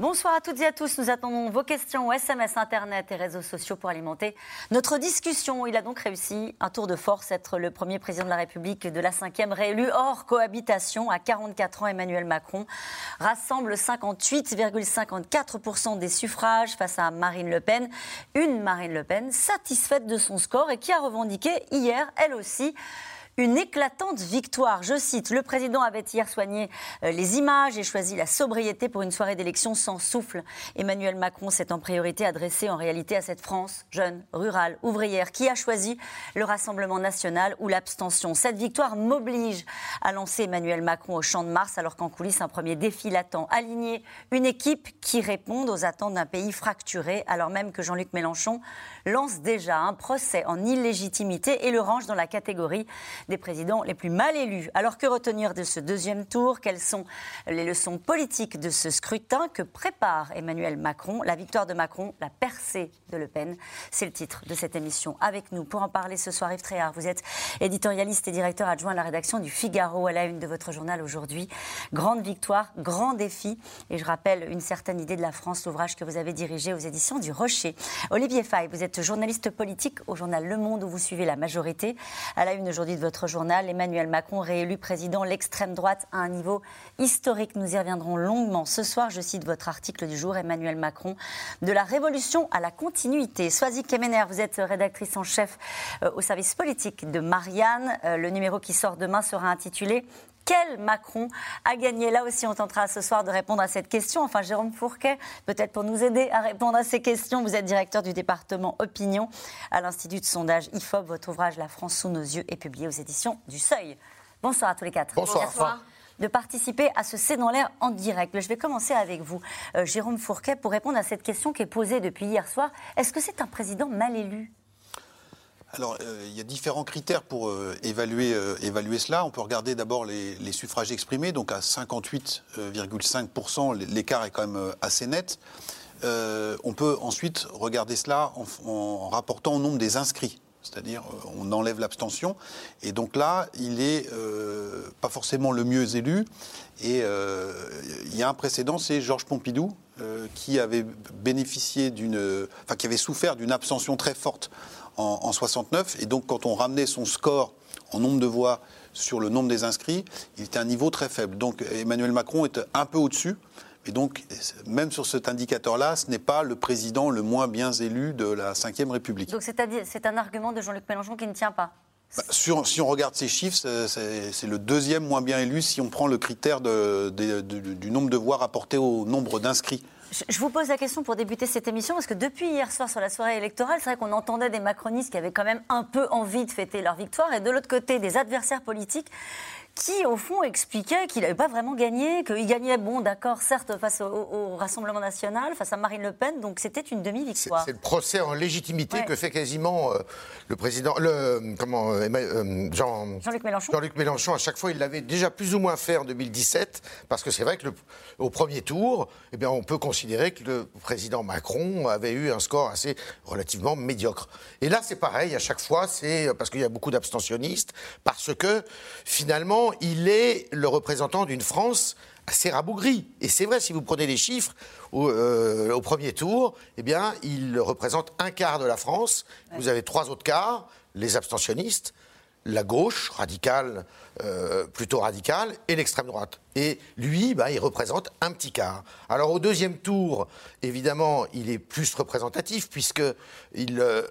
Bonsoir à toutes et à tous. Nous attendons vos questions SMS, Internet et réseaux sociaux pour alimenter notre discussion. Il a donc réussi un tour de force, être le premier président de la République de la cinquième réélu hors cohabitation. À 44 ans, Emmanuel Macron rassemble 58,54% des suffrages face à Marine Le Pen. Une Marine Le Pen satisfaite de son score et qui a revendiqué hier, elle aussi, une éclatante victoire. Je cite, le président avait hier soigné euh, les images et choisi la sobriété pour une soirée d'élection sans souffle. Emmanuel Macron s'est en priorité adressé en réalité à cette France jeune, rurale, ouvrière, qui a choisi le Rassemblement national ou l'abstention. Cette victoire m'oblige à lancer Emmanuel Macron au champ de Mars alors qu'en coulisses, un premier défi l'attend. Aligner une équipe qui réponde aux attentes d'un pays fracturé alors même que Jean-Luc Mélenchon lance déjà un procès en illégitimité et le range dans la catégorie des présidents les plus mal élus. Alors que retenir de ce deuxième tour? Quelles sont les leçons politiques de ce scrutin que prépare Emmanuel Macron? La victoire de Macron, la percée de Le Pen, c'est le titre de cette émission. Avec nous pour en parler ce soir, Yves Tréhard, vous êtes éditorialiste et directeur adjoint à la rédaction du Figaro à la une de votre journal aujourd'hui. Grande victoire, grand défi et je rappelle une certaine idée de la France, l'ouvrage que vous avez dirigé aux éditions du Rocher. Olivier Fay, vous êtes journaliste politique au journal Le Monde où vous suivez la majorité. À la une aujourd'hui de votre journal, Emmanuel Macron réélu président, l'extrême droite à un niveau historique. Nous y reviendrons longuement. Ce soir, je cite votre article du jour, Emmanuel Macron, de la révolution à la continuité. Soisy Kemener, vous êtes rédactrice en chef euh, au service politique de Marianne. Euh, le numéro qui sort demain sera intitulé quel Macron a gagné Là aussi, on tentera ce soir de répondre à cette question. Enfin, Jérôme Fourquet, peut-être pour nous aider à répondre à ces questions. Vous êtes directeur du département Opinion à l'Institut de sondage IFOP. Votre ouvrage La France sous nos yeux est publié aux éditions du Seuil. Bonsoir à tous les quatre. Bonsoir. de participer à ce C'est dans l'air en direct. Je vais commencer avec vous, euh, Jérôme Fourquet, pour répondre à cette question qui est posée depuis hier soir. Est-ce que c'est un président mal élu? Alors, euh, il y a différents critères pour euh, euh, évaluer cela. On peut regarder d'abord les, suffrages exprimés, donc à 58,5%, l'écart est quand même assez net. on peut ensuite regarder cela en, rapportant au nombre des inscrits, c'est-à-dire on enlève l'abstention. Et donc là, il n'est pas forcément le mieux élu. Et il y a un précédent, c'est Georges Pompidou, qui avait bénéficié d'une, enfin qui avait souffert d'une abstention très forte en, 69. Et donc, quand on ramenait son score en nombre de voix sur le nombre des inscrits, il était à un niveau très faible. Donc, Emmanuel Macron est un peu au-dessus. Et donc, même sur cet indicateur-là, ce n'est pas le président le moins bien élu de la Ve République. Donc, c'est un argument de Jean-Luc Mélenchon qui ne tient pas bah, si on regarde ces chiffres, c'est le deuxième moins bien élu si on prend le critère du nombre de voix rapportées au nombre d'inscrits. Je vous pose la question pour débuter cette émission, parce que depuis hier soir sur la soirée électorale, c'est vrai qu'on entendait des macronistes qui avaient quand même un peu envie de fêter leur victoire, et de l'autre côté, des adversaires politiques qui, au fond, expliquait qu'il n'avait pas vraiment gagné, qu'il gagnait, bon, d'accord, certes, face au, Rassemblement national, face à Marine Le Pen, donc c'était une demi-victoire. C'est le procès en légitimité que fait quasiment euh, le président, le, comment, euh, euh, Jean, Jean-Luc Mélenchon. Jean-Luc Mélenchon, à chaque fois, il l'avait déjà plus ou moins fait en 2017, parce que c'est vrai que le, au premier tour, eh bien, on peut considérer que le président Macron avait eu un score assez relativement médiocre. Et là, c'est pareil, à chaque fois, c'est parce qu'il y a beaucoup d'abstentionnistes, parce que finalement, il est le représentant d'une France assez rabougrie. Et c'est vrai, si vous prenez les chiffres, au, euh, premier tour, eh bien, il représente un quart de la France. Vous avez trois autres quarts, les abstentionnistes, la gauche radicale, euh, plutôt radicale, et l'extrême droite. Et lui, bah, il représente un petit quart. Alors au deuxième tour, évidemment, il est plus représentatif puisqu'il euh,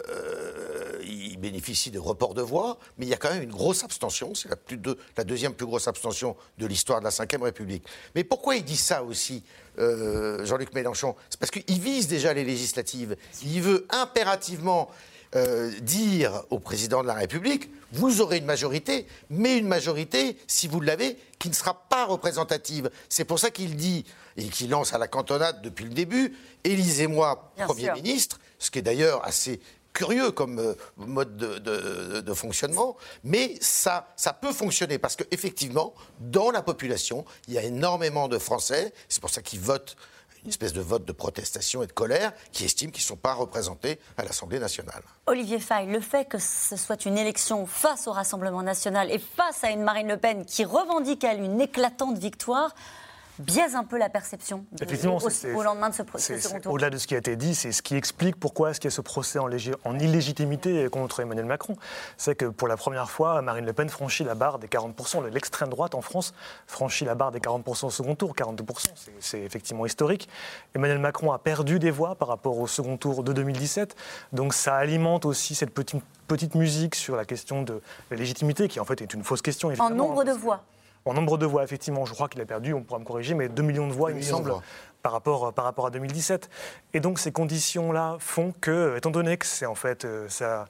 il bénéficie de reports de voix, mais il y a quand même une grosse abstention. C'est la, deuxième plus grosse abstention de l'histoire de la Ve République. Mais pourquoi il dit ça aussi, euh, Jean-Luc Mélenchon? C'est parce qu'il vise déjà les législatives. Il veut impérativement euh, dire au président de la République, vous aurez une majorité, mais une majorité, si vous l'avez, qui ne sera pas représentative. C'est pour ça qu'il dit, et qu'il lance à la cantonade depuis le début, élisez-moi Premier ministre, ce qui est d'ailleurs assez curieux comme euh, mode de, fonctionnement, mais ça, ça peut fonctionner parce qu'effectivement, dans la population, il y a énormément de Français, c'est pour ça qu'ils votent une espèce de vote de protestation et de colère, qui estiment qu'ils ne sont pas représentés à l'Assemblée nationale. Olivier Faye, le fait que ce soit une élection face au Rassemblement national et face à une Marine Le Pen qui revendique elle une éclatante victoire, biaise un peu la perception Effectivement, au, lendemain de ce, procès. Au-delà de ce qui a été dit, c'est ce qui explique pourquoi est-ce qu'il y a ce procès en, en, illégitimité contre Emmanuel Macron. C'est que pour la première fois, Marine Le Pen franchit la barre des 40%. L'extrême droite en France franchit la barre des 40% au second tour. 42%, c'est effectivement historique. Emmanuel Macron a perdu des voix par rapport au second tour de 2017. Donc ça alimente aussi cette petite petite musique sur la question de la légitimité, qui en fait est une fausse question. En nombre de voix en nombre de voix, effectivement, je crois qu'il a perdu, on pourra me corriger, mais 2 millions de voix, il me semble, par rapport, par rapport à 2017. Et donc ces conditions-là font que, étant donné que c'est en fait euh, ça,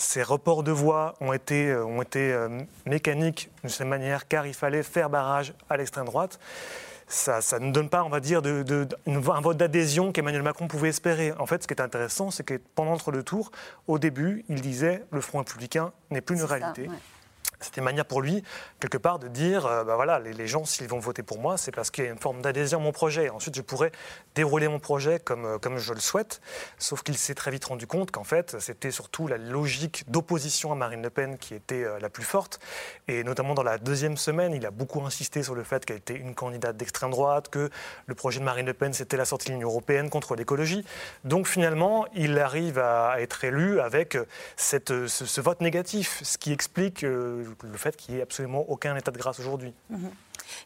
ces reports de voix ont été, euh, ont été euh, mécaniques de cette manière, car il fallait faire barrage à l'extrême droite. Ça, ça, ne donne pas, on va dire, de, un vote d'adhésion qu'Emmanuel Macron pouvait espérer. En fait, ce qui est intéressant, c'est que pendant le tour, au début, il disait le Front républicain n'est plus une réalité. C'était une manière pour lui, quelque part, de dire euh, bah voilà, les, gens, s'ils vont voter pour moi, c'est parce qu'il y a une forme d'adhésion à mon projet. Ensuite, je pourrais dérouler mon projet comme, euh, comme je le souhaite. Sauf qu'il s'est très vite rendu compte qu'en fait, c'était surtout la logique d'opposition à Marine Le Pen qui était euh, la plus forte. Et notamment dans la deuxième semaine, il a beaucoup insisté sur le fait qu'elle était une candidate d'extrême droite, que le projet de Marine Le Pen, c'était la sortie de l'Union européenne contre l'écologie. Donc finalement, il arrive à être élu avec cette, ce, vote négatif, ce qui explique le fait qu'il n'y ait absolument aucun état de grâce aujourd'hui. Mhm.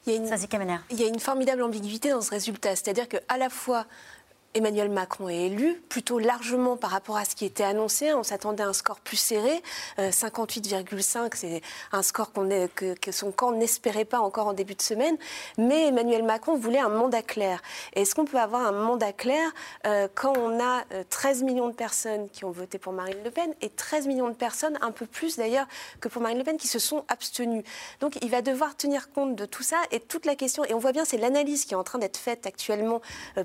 Il, y a une, il y a une formidable ambiguïté dans ce résultat, c'est-à-dire qu'à la fois Emmanuel Macron est élu, plutôt largement par rapport à ce qui était annoncé. On s'attendait à un score plus serré. 58,5, euh, c'est un score que, que, son camp n'espérait pas encore en début de semaine. Mais Emmanuel Macron voulait un mandat clair. Est-ce qu'on peut avoir un mandat clair euh, quand on a 13 euh, millions de personnes qui ont voté pour Marine Le Pen et 13 millions de personnes, un peu plus d'ailleurs que pour Marine Le Pen, qui se sont abstenues? Donc il va devoir tenir compte de tout ça et toute la question, et on voit bien, c'est l'analyse qui est en train d'être faite actuellement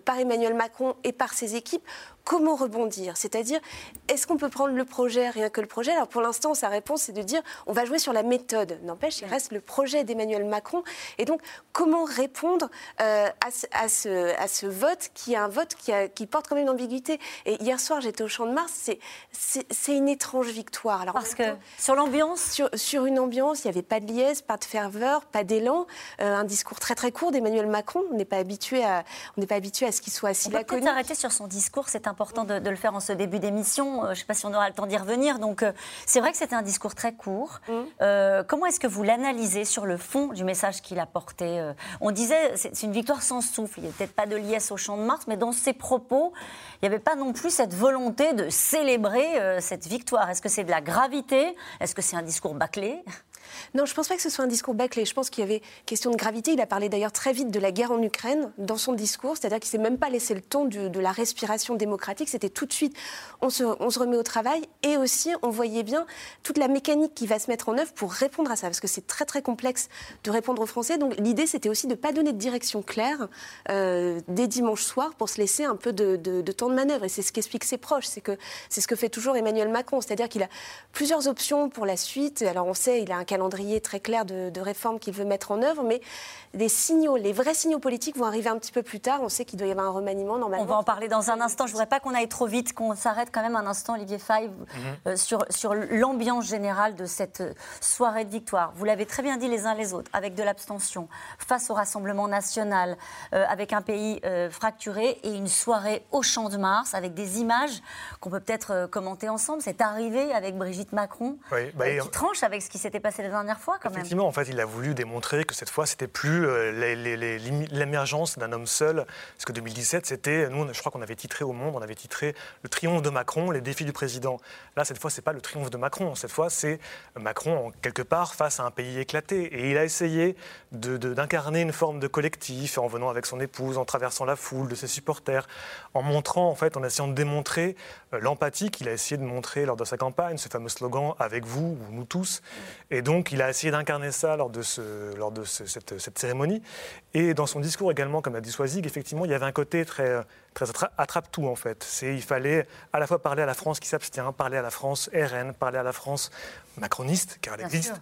par Emmanuel Macron et par ses équipes comment rebondir? C'est-à-dire, est-ce qu'on peut prendre le projet, rien que le projet? Alors pour l'instant, sa réponse, c'est de dire, on va jouer sur la méthode. N'empêche, il reste le projet d'Emmanuel Macron. Et donc, comment répondre euh, à, ce, à, ce, vote qui est un vote qui, qui, porte quand même une ambiguïté? Et hier soir, j'étais au Champ de Mars, c'est une étrange victoire. Alors, Parce que sur l'ambiance? sur, sur, une ambiance, il n'y avait pas de liesse, pas de ferveur, pas d'élan, euh, un discours très très court d'Emmanuel Macron. On n'est pas habitué à, on n'est pas habitué à ce qu'il soit si on peut s'arrêter sur son discours, c'est important de, le faire en ce début d'émission. Euh, je ne sais pas si on aura le temps d'y revenir. Donc, euh, c'est vrai que c'était un discours très court. Mm. Euh, comment est-ce que vous l'analysez sur le fond du message qu'il a porté On disait, c'est une victoire sans souffle. Il n'y a peut-être pas de liesse au champ de Mars, mais dans ses propos, il n'y avait pas non plus cette volonté de célébrer cette victoire. Est-ce que c'est de la gravité? Est-ce que c'est un discours bâclé? Non, je ne pense pas que ce soit un discours bâclé. Je pense qu'il y avait question de gravité. Il a parlé d'ailleurs très vite de la guerre en Ukraine dans son discours, c'est-à-dire qu'il ne s'est même pas laissé le temps de la respiration démocratique. C'était tout de suite, on se, remet au travail. Et aussi, on voyait bien toute la mécanique qui va se mettre en œuvre pour répondre à ça, parce que c'est très très complexe de répondre aux Français. Donc l'idée, c'était aussi de ne pas donner de direction claire euh, dès dimanche soir pour se laisser un peu de, temps de manœuvre. Et c'est ce qu'explique ses proches. C'est ce que fait toujours Emmanuel Macron, c'est-à-dire qu'il a plusieurs options pour la suite. Alors on sait, il a un calendrier très clair de, réformes qu'il veut mettre en œuvre, mais les signaux, les vrais signaux politiques vont arriver un petit peu plus tard. On sait qu'il doit y avoir un remaniement normalement. On va en parler dans un instant. Je ne voudrais pas qu'on aille trop vite, qu'on s'arrête quand même un instant, Olivier Faye, mhm. euh, sur, sur l'ambiance générale de cette soirée de victoire. Vous l'avez très bien dit les uns les autres, avec de l'abstention, face au Rassemblement national, euh, avec un pays euh, fracturé et une soirée au Champ de Mars, avec des images qu'on peut peut-être commenter ensemble. C'est arrivé avec Brigitte Macron, bah, qui tranche avec ce qui s'était passé la dernière fois. Effectivement, en fait, il a voulu démontrer que cette fois, c'était plus euh, l'émergence d'un homme seul. Parce que 2017, c'était, nous, je crois qu'on avait titré au Monde, on avait titré le triomphe de Macron, les défis du président. Là, cette fois, c'est pas le triomphe de Macron. Cette fois, c'est Macron, quelque part, face à un pays éclaté. Et il a essayé d'incarner une forme de collectif en venant avec son épouse, en traversant la foule de ses supporters, en montrant, en fait, en essayant de démontrer euh, l'empathie qu'il a essayé de montrer lors de sa campagne, ce fameux slogan avec vous ou nous tous. Il a essayé d'incarner ça lors de, ce, lors de cette, cette, cérémonie. Et dans son discours également, comme a dit Soisig, effectivement, il y avait un côté très, très attrape-tout en fait. C'est, il fallait à la fois parler à la France qui s'abstient, parler à la France RN, parler à la France macroniste, car elle existe.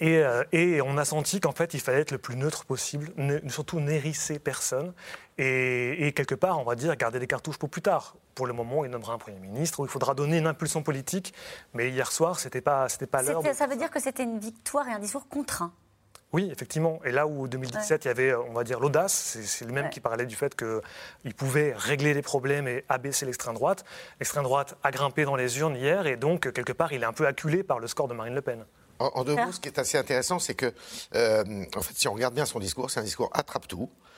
Et, on a senti qu'en fait, il fallait être le plus neutre possible, surtout n'hérisser personne. Et, quelque part, on va dire, garder des cartouches pour plus tard. Pour le moment, il nommera un Premier ministre, où il faudra donner une impulsion politique. Mais hier soir, ce n'était pas, pas l'heure. Ça veut dire que c'était une victoire et un discours contraint oui, effectivement. Et là où 2017, il y avait, on va dire, l'audace, c'est le même qui parlait du fait qu'il pouvait régler les problèmes et abaisser l'extrême droite. L'extrême droite a grimpé dans les urnes hier et donc, quelque part, il est un peu acculé par le score de Marine Le Pen. En, deux mots, ce qui est assez intéressant, c'est que, euh, en fait, si on regarde bien son discours, c'est un discours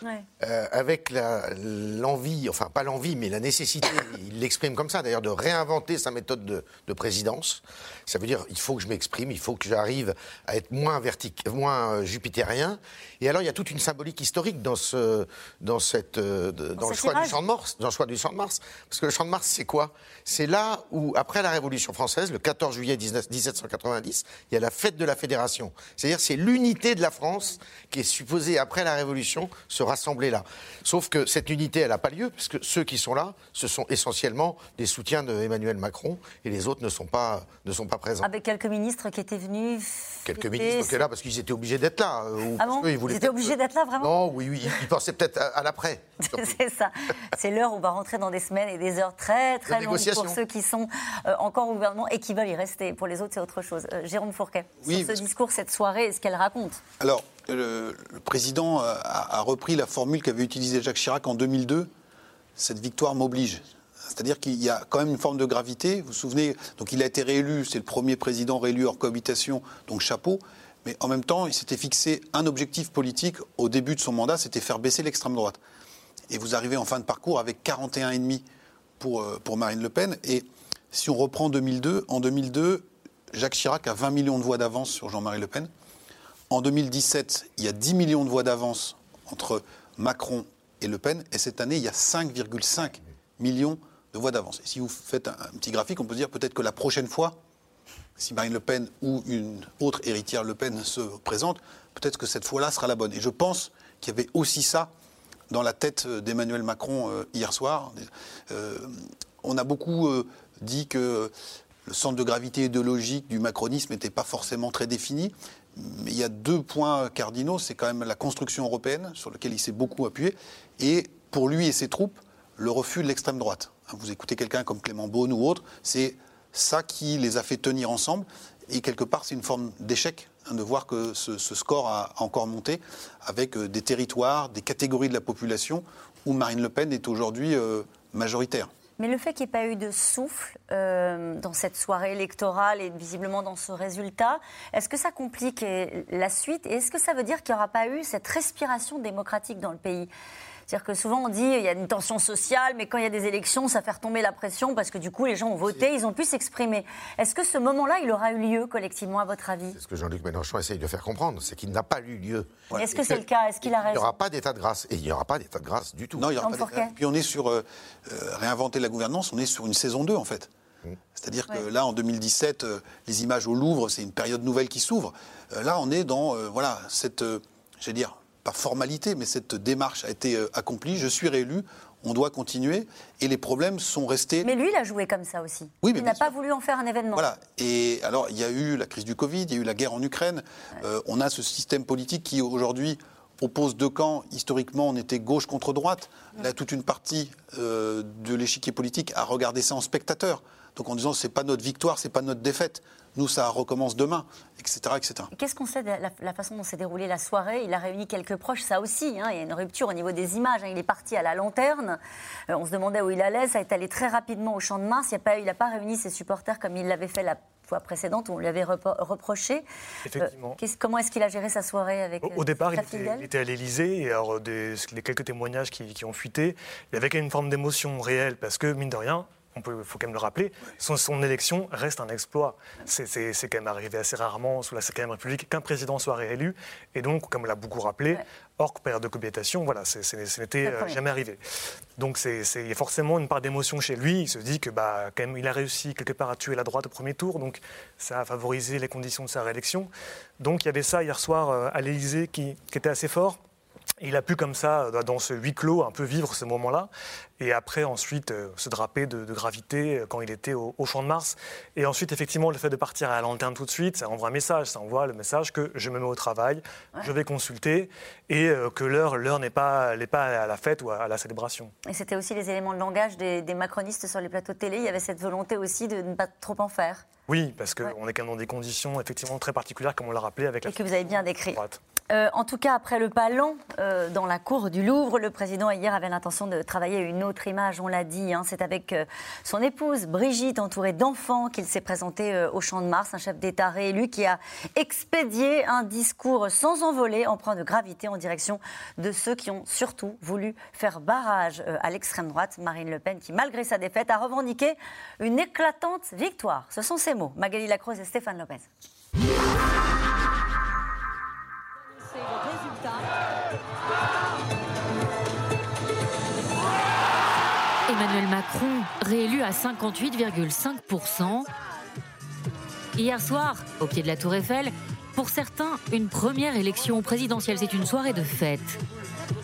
euh, avec l'envie, enfin pas l'envie, mais la nécessité, il l'exprime comme ça d'ailleurs, de réinventer sa méthode de, présidence. Ça veut dire, il faut que je m'exprime, il faut que j'arrive à être moins, vertic, moins euh, jupitérien. Et alors, il y a toute une symbolique historique dans, ce, dans, cette, dans, le choix du champ de Mars, dans le choix du champ de Mars. Parce que le champ de Mars, c'est quoi? C'est là où, après la Révolution française, le 14 juillet 1790, il y a la fête de la Fédération. C'est-à-dire, c'est l'unité de la France qui est supposée, après la Révolution, se rassembler là. Sauf que cette unité, elle n'a pas lieu, puisque ceux qui sont là, ce sont essentiellement des soutiens d'Emmanuel Macron, et les autres ne sont pas, ne sont pas présents. Avec quelques ministres qui étaient venus. Quelques ministres qui étaient là parce qu'ils étaient obligés d'être là. Euh, ah bon ils, étaient obligés d'être là, vraiment Non, oui, oui, ils pensaient peut-être à, l'après. c'est ça. C'est l'heure où on va rentrer dans des semaines et des heures très, très longues pour ceux qui sont euh, encore au gouvernement et qui veulent y rester. Pour les autres, c'est autre chose. Euh, Jérôme Fourquet, oui, sur ce discours, cette soirée, ce qu'elle raconte Alors, le, président a, repris la formule qu'avait utilisée Jacques Chirac en 2002. Cette victoire m'oblige. C'est-à-dire qu'il y a quand même une forme de gravité. Vous vous souvenez, donc il a été réélu, c'est le premier président réélu hors cohabitation, donc chapeau. Mais en même temps, il s'était fixé un objectif politique au début de son mandat, c'était faire baisser l'extrême droite. Et vous arrivez en fin de parcours avec 41,5 pour, euh, pour Marine Le Pen. Et si on reprend 2002, en 2002, Jacques Chirac a 20 millions de voix d'avance sur Jean-Marie Le Pen. En 2017, il y a 10 millions de voix d'avance entre Macron et Le Pen. Et cette année, il y a 5,5 millions de voix d'avance. Et si vous faites un, petit graphique, on peut dire peut-être que la prochaine fois, si Marine Le Pen ou une autre héritière Le Pen se présente, peut-être que cette fois-là sera la bonne. Et je pense qu'il y avait aussi ça dans la tête d'Emmanuel Macron euh, hier soir. Euh, on a beaucoup euh, dit que le centre de gravité idéologique du macronisme n'était pas forcément très défini. Il y a deux points cardinaux. C'est quand même la construction européenne, sur laquelle il s'est beaucoup appuyé, et pour lui et ses troupes, le refus de l'extrême droite. Vous écoutez quelqu'un comme Clément Beaune ou autre, c'est ça qui les a fait tenir ensemble. Et quelque part, c'est une forme d'échec hein, de voir que ce, score a encore monté avec euh, des territoires, des catégories de la population où Marine Le Pen est aujourd'hui euh, majoritaire. Mais le fait qu'il n'y ait pas eu de souffle euh, dans cette soirée électorale et visiblement dans ce résultat, est-ce que ça complique la suite? Et est-ce que ça veut dire qu'il n'y aura pas eu cette respiration démocratique dans le pays? C'est-à-dire que souvent on dit il y a une tension sociale, mais quand il y a des élections, ça fait retomber la pression parce que du coup les gens ont voté, ils ont pu s'exprimer. Est-ce que ce moment-là, il aura eu lieu collectivement, à votre avis? C'est ce que Jean-Luc Mélenchon essaye de faire comprendre, c'est qu'il n'a pas eu lieu. Est-ce que c'est le cas? Est-ce qu'il a raison Il n'y aura pas d'état de grâce. Et il n'y aura pas d'état de grâce du tout. Non, il n'y aura pas Puis on est sur euh, euh, réinventer la gouvernance, on est sur une saison 2 en fait. Mmh. C'est-à-dire que là, en 2017, euh, les images au Louvre, c'est une période nouvelle qui s'ouvre. là, on est dans voilà, cette, j'allais formalité, mais cette démarche a été euh, accomplie. Je suis réélu. On doit continuer et les problèmes sont restés. Mais lui, il a joué comme ça aussi. Oui, il n'a pas voulu en faire un événement. Voilà. Et alors, il y a eu la crise du Covid, il y a eu la guerre en Ukraine. Euh, on a ce système politique qui aujourd'hui oppose deux camps. Historiquement, on était gauche contre droite. Là, toute une partie euh, de l'échiquier politique a regardé ça en spectateur. Donc en disant c'est pas notre victoire, c'est pas notre défaite. Nous, ça recommence demain, etc. etc. Qu'est-ce qu'on sait de la, façon dont s'est déroulée la soirée? Il a réuni quelques proches, ça aussi. Hein. il y a une rupture au niveau des images. Hein. il est parti à la lanterne. Euh, on se demandait où il allait. Ça est allé très rapidement au Champ de Mars. Il n'a pas, réuni ses supporters comme il l'avait fait la fois précédente où on lui avait reproché. Effectivement. Euh, comment est-ce qu'il a géré sa soirée avec Au, départ, il était, à l'Élysée et alors les quelques témoignages qui, qui, ont fuité, il y avait quand même une forme d'émotion réelle parce que mine de rien, il faut quand même le rappeler, son, élection reste un exploit. C'est quand même arrivé assez rarement sous la Ve République qu'un président soit réélu. Et donc, comme l'a beaucoup rappelé, hors période de cohabitation, voilà, ce n'était euh, jamais arrivé. Donc il y a forcément une part d'émotion chez lui. Il se dit que bah, quand même, il a réussi quelque part à tuer la droite au premier tour, donc ça a favorisé les conditions de sa réélection. Donc il y avait ça hier soir euh, à l'Élysée qui, qui était assez fort. Il a pu comme ça, euh, dans ce huis clos, un peu vivre ce moment-là, et après ensuite euh, se draper de, gravité euh, quand il était au, Champ de Mars. Et ensuite, effectivement, le fait de partir à la lanterne tout de suite, ça envoie un message, ça envoie le message que je me mets au travail, je vais consulter, et que l'heure, l'heure n'est pas, pas à la fête ou à la célébration. Et c'était aussi les éléments de langage des, macronistes sur les plateaux de télé, il y avait cette volonté aussi de ne pas trop en faire. Oui, parce qu'on est quand même dans des conditions effectivement très particulières, comme on l'a rappelé avec la. Et que vous avez bien décrit. Euh, en tout cas, après le pas lent euh, dans la cour du Louvre, le président hier avait l'intention de travailler une autre image, on l'a dit. Hein. C'est avec euh, son épouse Brigitte, entourée d'enfants, qu'il s'est présenté au Champ de Mars, un chef d'État réélu qui a expédié un discours sans envoler, emprunt de gravité en direction de ceux qui ont surtout voulu faire barrage à l'extrême droite. Marine Le Pen, qui malgré sa défaite, a revendiqué une éclatante victoire. Ce sont ses mots. Magali Lacroze et Stéphane Lopez. Emmanuel Macron, réélu à 58,5%. Hier soir, au pied de la Tour Eiffel, pour certains, une première élection présidentielle, c'est une soirée de fête.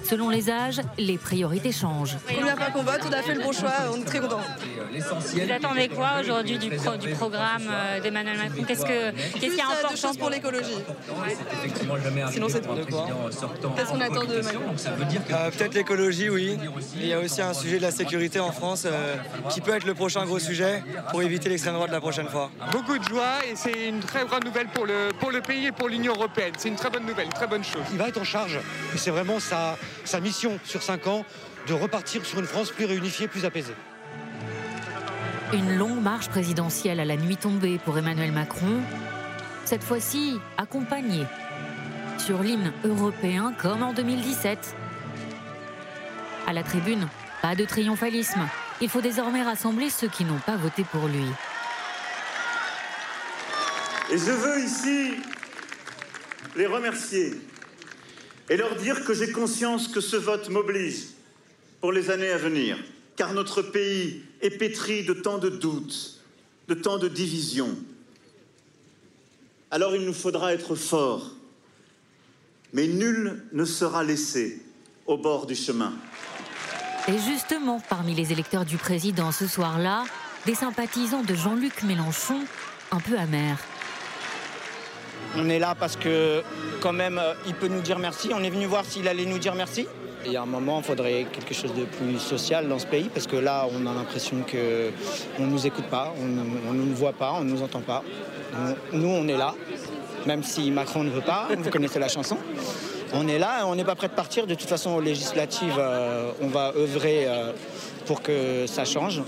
Selon les âges, les priorités changent. Première fois qu'on vote, on a fait le bon choix, on est très contents. Vous attendez quoi aujourd'hui du, programme euh, d'Emmanuel Macron? Qu'est-ce que qu'est-ce qui est important de choses pour l'écologie Sinon c'est tout. Qu'est-ce qu'on attend de Macron euh, Peut-être l'écologie, oui. Il y a aussi un sujet de la sécurité en France euh, qui peut être le prochain gros sujet pour éviter l'extrême droite la prochaine fois. Beaucoup de joie et c'est une très grande nouvelle pour le, pour le pays et pour l'Union européenne. C'est une très bonne nouvelle, une très bonne chose. Il va être en charge et c'est vraiment sa, sa mission sur cinq ans de repartir sur une France plus réunifiée, plus apaisée. Une longue marche présidentielle à la nuit tombée pour Emmanuel Macron, cette fois-ci accompagnée sur l'hymne européen comme en 2017. À la tribune, pas de triomphalisme. Il faut désormais rassembler ceux qui n'ont pas voté pour lui. Et je veux ici les remercier et leur dire que j'ai conscience que ce vote m'oblige pour les années à venir, car notre pays est pétri de tant de doutes, de tant de divisions. Alors il nous faudra être forts, mais nul ne sera laissé au bord du chemin. Et justement, parmi les électeurs du président ce soir-là, des sympathisants de Jean-Luc Mélenchon un peu amers. On est là parce que quand même, euh, il peut nous dire merci. On est venu voir s'il allait nous dire merci. Il y a un moment, il faudrait quelque chose de plus social dans ce pays, parce que là, on a l'impression qu'on ne nous écoute pas, on ne nous voit pas, on ne nous entend pas. Nous, on est là, même si Macron ne veut pas, vous connaissez la chanson. On est là, on n'est pas prêt de partir. De toute façon, aux législatives, euh, on va œuvrer euh, pour que ça change.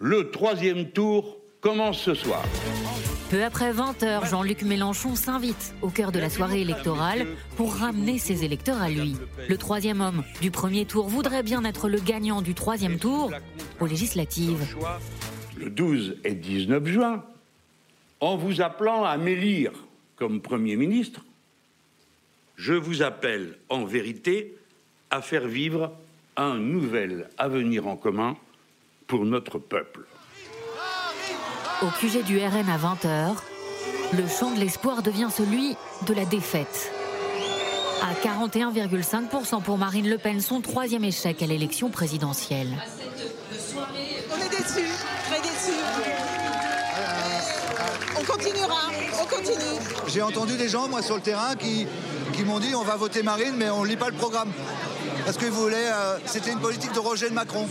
Le troisième tour commence ce soir. Peu après 20h, Jean-Luc Mélenchon s'invite au cœur de la soirée électorale pour ramener ses électeurs à lui. Le troisième homme du premier tour voudrait bien être le gagnant du troisième tour aux législatives. Le 12 et 19 juin, en vous appelant à m'élire comme Premier ministre, je vous appelle en vérité à faire vivre un nouvel avenir en commun pour notre peuple. Au QG du RN à 20h, le champ de l'espoir devient celui de la défaite. À 41,5% pour Marine Le Pen, son troisième échec à l'élection présidentielle. On est déçus, très déçus. On continuera, on continue. J'ai entendu des gens, moi, sur le terrain, qui, qui m'ont dit on va voter Marine, mais on ne lit pas le programme. Parce qu'ils voulaient. Euh, c'était une politique de rejet de Macron.